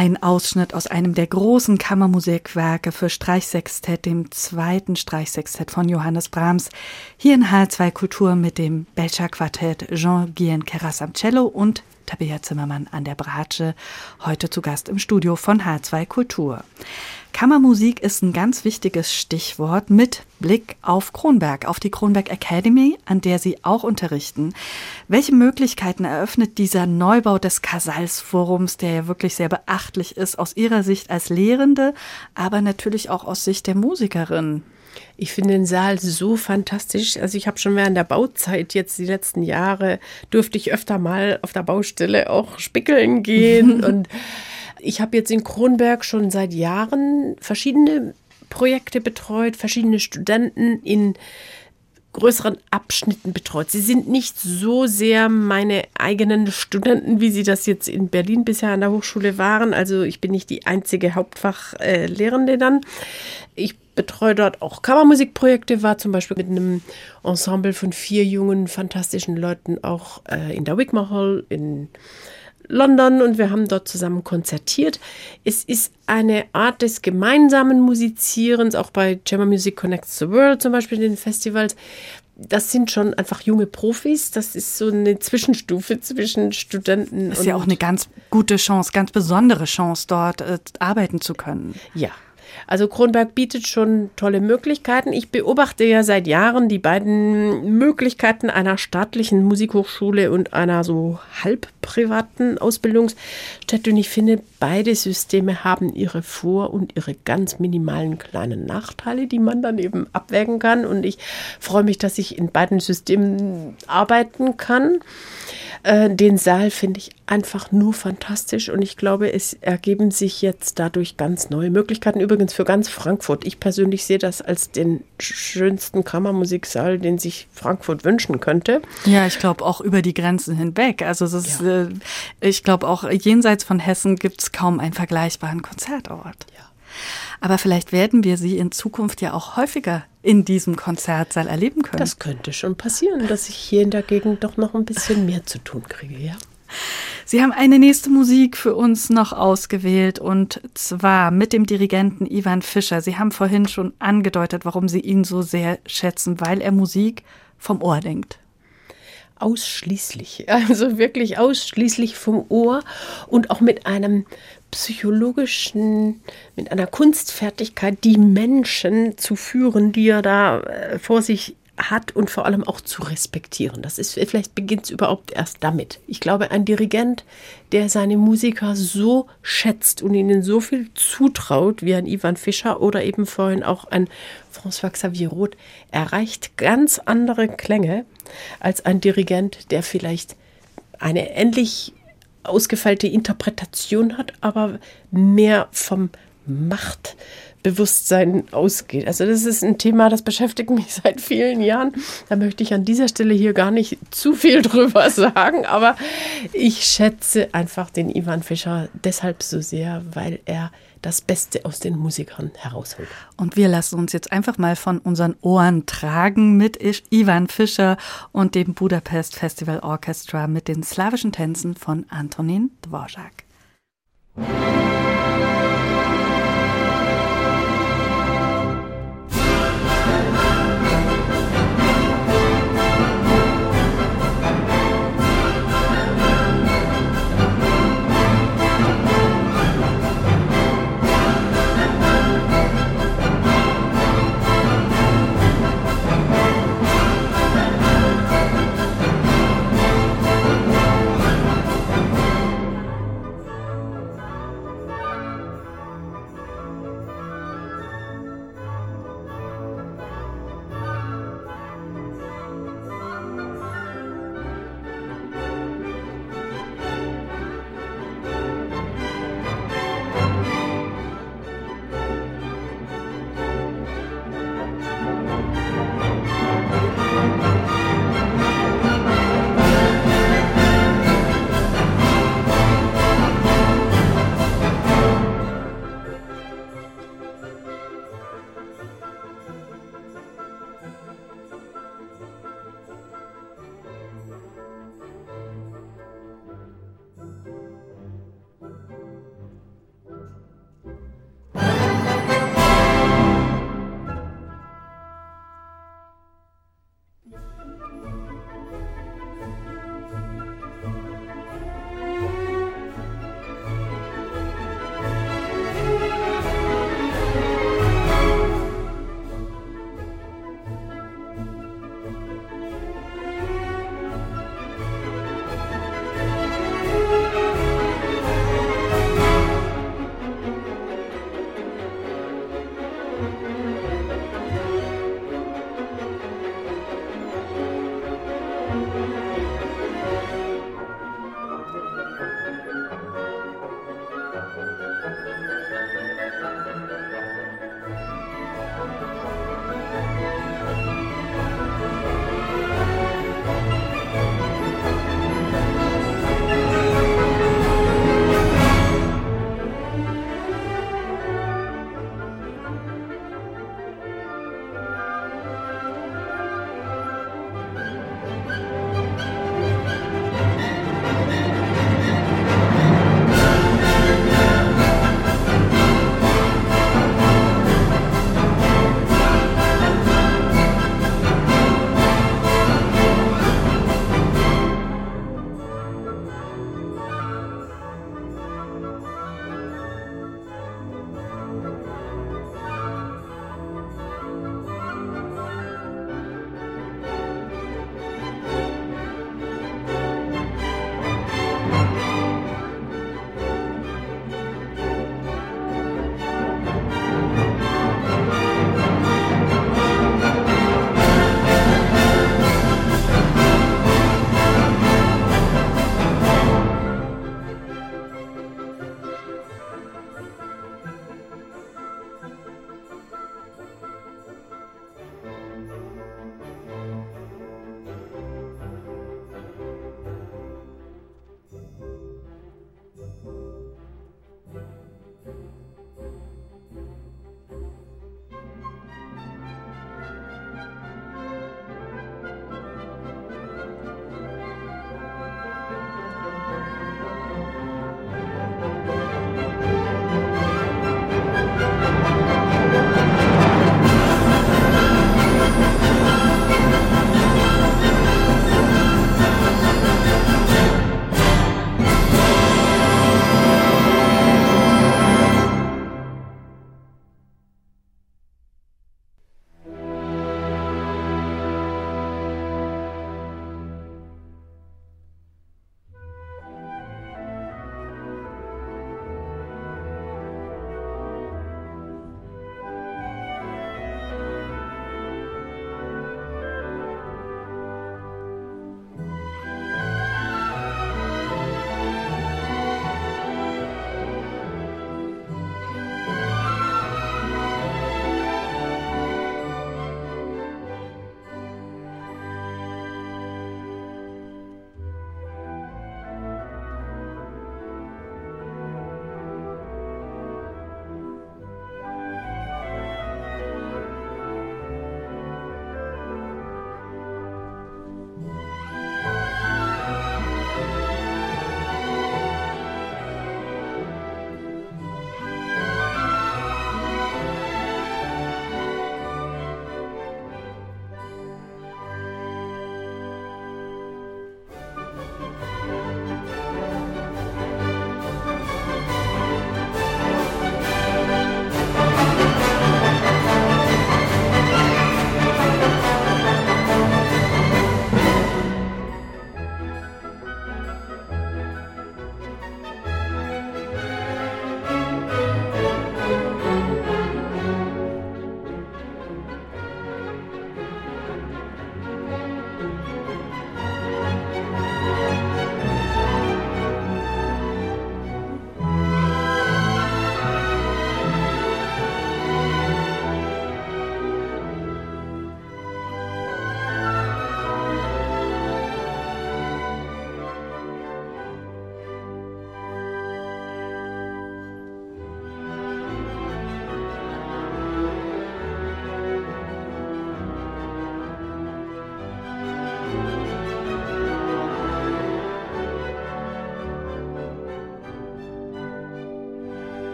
Ein Ausschnitt aus einem der großen Kammermusikwerke für Streichsextett, dem zweiten Streichsextett von Johannes Brahms, hier in H2 Kultur mit dem Belcher Quartett Jean-Guyen Keras am Cello und Tabea Zimmermann an der Bratsche, heute zu Gast im Studio von H2 Kultur. Kammermusik ist ein ganz wichtiges Stichwort mit Blick auf Kronberg, auf die Kronberg Academy, an der Sie auch unterrichten. Welche Möglichkeiten eröffnet dieser Neubau des Casals-Forums, der ja wirklich sehr beachtlich ist, aus Ihrer Sicht als Lehrende, aber natürlich auch aus Sicht der Musikerin? Ich finde den Saal so fantastisch. Also ich habe schon während der Bauzeit jetzt die letzten Jahre durfte ich öfter mal auf der Baustelle auch spickeln gehen und ich habe jetzt in Kronberg schon seit Jahren verschiedene Projekte betreut, verschiedene Studenten in größeren Abschnitten betreut. Sie sind nicht so sehr meine eigenen Studenten, wie sie das jetzt in Berlin bisher an der Hochschule waren. Also ich bin nicht die einzige Hauptfachlehrende dann. Ich betreue dort auch Kammermusikprojekte, war zum Beispiel mit einem Ensemble von vier jungen, fantastischen Leuten auch äh, in der Wigmore Hall in London und wir haben dort zusammen konzertiert. Es ist eine Art des gemeinsamen Musizierens, auch bei Chamber Music Connects the World zum Beispiel in den Festivals. Das sind schon einfach junge Profis. Das ist so eine Zwischenstufe zwischen Studenten. Das ist ja auch eine ganz gute Chance, ganz besondere Chance, dort äh, arbeiten zu können. Ja, also Kronberg bietet schon tolle Möglichkeiten. Ich beobachte ja seit Jahren die beiden Möglichkeiten einer staatlichen Musikhochschule und einer so halb privaten Ausbildungsstätte. Und ich finde, beide Systeme haben ihre Vor- und ihre ganz minimalen kleinen Nachteile, die man dann eben abwägen kann. Und ich freue mich, dass ich in beiden Systemen arbeiten kann. Äh, den Saal finde ich einfach nur fantastisch und ich glaube, es ergeben sich jetzt dadurch ganz neue Möglichkeiten. Übrigens für ganz Frankfurt. Ich persönlich sehe das als den schönsten Kammermusiksaal, den sich Frankfurt wünschen könnte. Ja, ich glaube auch über die Grenzen hinweg. Also ist, ja. äh, ich glaube auch jenseits von Hessen gibt es kaum einen vergleichbaren Konzertort. Ja. Aber vielleicht werden wir sie in Zukunft ja auch häufiger in diesem Konzertsaal erleben können. Das könnte schon passieren, dass ich hier in der Gegend doch noch ein bisschen mehr zu tun kriege, ja. Sie haben eine nächste Musik für uns noch ausgewählt und zwar mit dem Dirigenten Ivan Fischer. Sie haben vorhin schon angedeutet, warum Sie ihn so sehr schätzen, weil er Musik vom Ohr denkt ausschließlich, also wirklich ausschließlich vom Ohr und auch mit einem psychologischen, mit einer Kunstfertigkeit, die Menschen zu führen, die er da äh, vor sich hat und vor allem auch zu respektieren. Das ist, vielleicht beginnt es überhaupt erst damit. Ich glaube, ein Dirigent, der seine Musiker so schätzt und ihnen so viel zutraut, wie ein Ivan Fischer oder eben vorhin auch ein François Xavier Roth, erreicht ganz andere Klänge als ein Dirigent, der vielleicht eine ähnlich ausgefeilte Interpretation hat, aber mehr vom Macht Bewusstsein ausgeht. Also das ist ein Thema, das beschäftigt mich seit vielen Jahren. Da möchte ich an dieser Stelle hier gar nicht zu viel drüber sagen, aber ich schätze einfach den Ivan Fischer deshalb so sehr, weil er das Beste aus den Musikern herausholt. Und wir lassen uns jetzt einfach mal von unseren Ohren tragen mit Ivan Fischer und dem Budapest Festival Orchestra mit den slawischen Tänzen von Antonin Dvorak.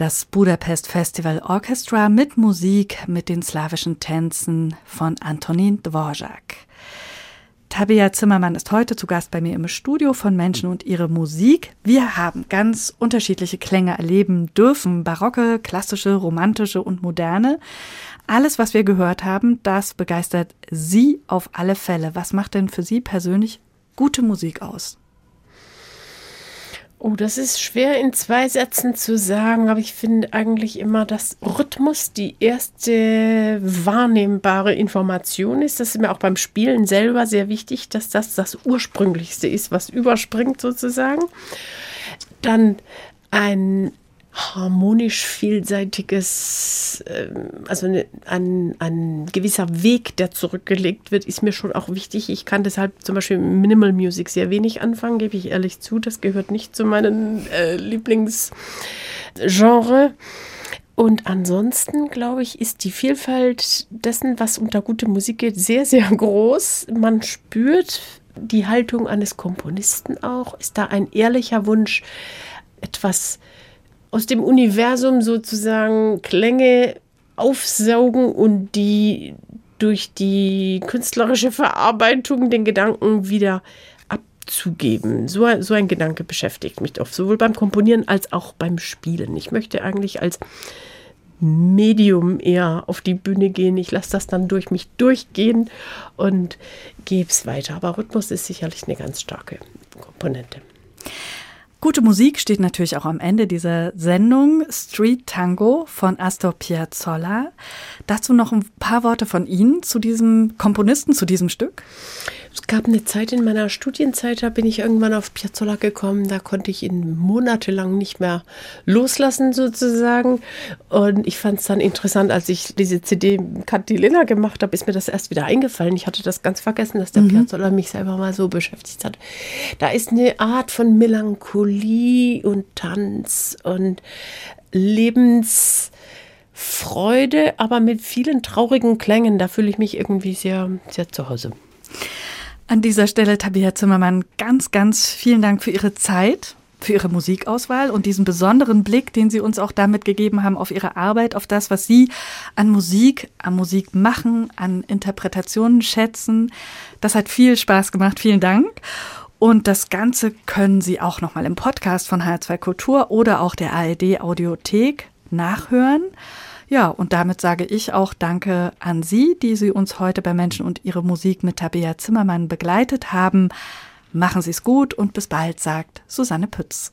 Das Budapest Festival Orchestra mit Musik mit den slawischen Tänzen von Antonin Dvorak. Tabea Zimmermann ist heute zu Gast bei mir im Studio von Menschen und ihre Musik. Wir haben ganz unterschiedliche Klänge erleben dürfen. Barocke, klassische, romantische und moderne. Alles, was wir gehört haben, das begeistert Sie auf alle Fälle. Was macht denn für Sie persönlich gute Musik aus? Oh, das ist schwer in zwei Sätzen zu sagen, aber ich finde eigentlich immer, dass Rhythmus die erste wahrnehmbare Information ist. Das ist mir auch beim Spielen selber sehr wichtig, dass das das Ursprünglichste ist, was überspringt sozusagen. Dann ein harmonisch vielseitiges, ähm, also ne, ein, ein gewisser Weg, der zurückgelegt wird, ist mir schon auch wichtig. Ich kann deshalb zum Beispiel Minimal Music sehr wenig anfangen, gebe ich ehrlich zu. Das gehört nicht zu meinen äh, Lieblingsgenre. Und ansonsten, glaube ich, ist die Vielfalt dessen, was unter gute Musik geht, sehr, sehr groß. Man spürt die Haltung eines Komponisten auch. Ist da ein ehrlicher Wunsch, etwas aus dem Universum sozusagen Klänge aufsaugen und die durch die künstlerische Verarbeitung den Gedanken wieder abzugeben. So, so ein Gedanke beschäftigt mich oft, sowohl beim Komponieren als auch beim Spielen. Ich möchte eigentlich als Medium eher auf die Bühne gehen. Ich lasse das dann durch mich durchgehen und gebe es weiter. Aber Rhythmus ist sicherlich eine ganz starke Komponente. Gute Musik steht natürlich auch am Ende dieser Sendung Street Tango von Astor Piazzolla. Dazu noch ein paar Worte von Ihnen zu diesem Komponisten, zu diesem Stück. Es gab eine Zeit in meiner Studienzeit, da bin ich irgendwann auf Piazzolla gekommen, da konnte ich ihn monatelang nicht mehr loslassen sozusagen. Und ich fand es dann interessant, als ich diese CD Cantilena gemacht habe, ist mir das erst wieder eingefallen. Ich hatte das ganz vergessen, dass der mhm. Piazzolla mich selber mal so beschäftigt hat. Da ist eine Art von Melancholie und Tanz und Lebensfreude, aber mit vielen traurigen Klängen. Da fühle ich mich irgendwie sehr, sehr zu Hause. An dieser Stelle, Tabea Zimmermann, ganz, ganz vielen Dank für Ihre Zeit, für Ihre Musikauswahl und diesen besonderen Blick, den Sie uns auch damit gegeben haben auf Ihre Arbeit, auf das, was Sie an Musik, an Musik machen, an Interpretationen schätzen. Das hat viel Spaß gemacht. Vielen Dank. Und das Ganze können Sie auch nochmal im Podcast von HR2 Kultur oder auch der ARD Audiothek nachhören. Ja, und damit sage ich auch Danke an Sie, die Sie uns heute bei Menschen und ihre Musik mit Tabea Zimmermann begleitet haben. Machen Sie es gut und bis bald, sagt Susanne Pütz.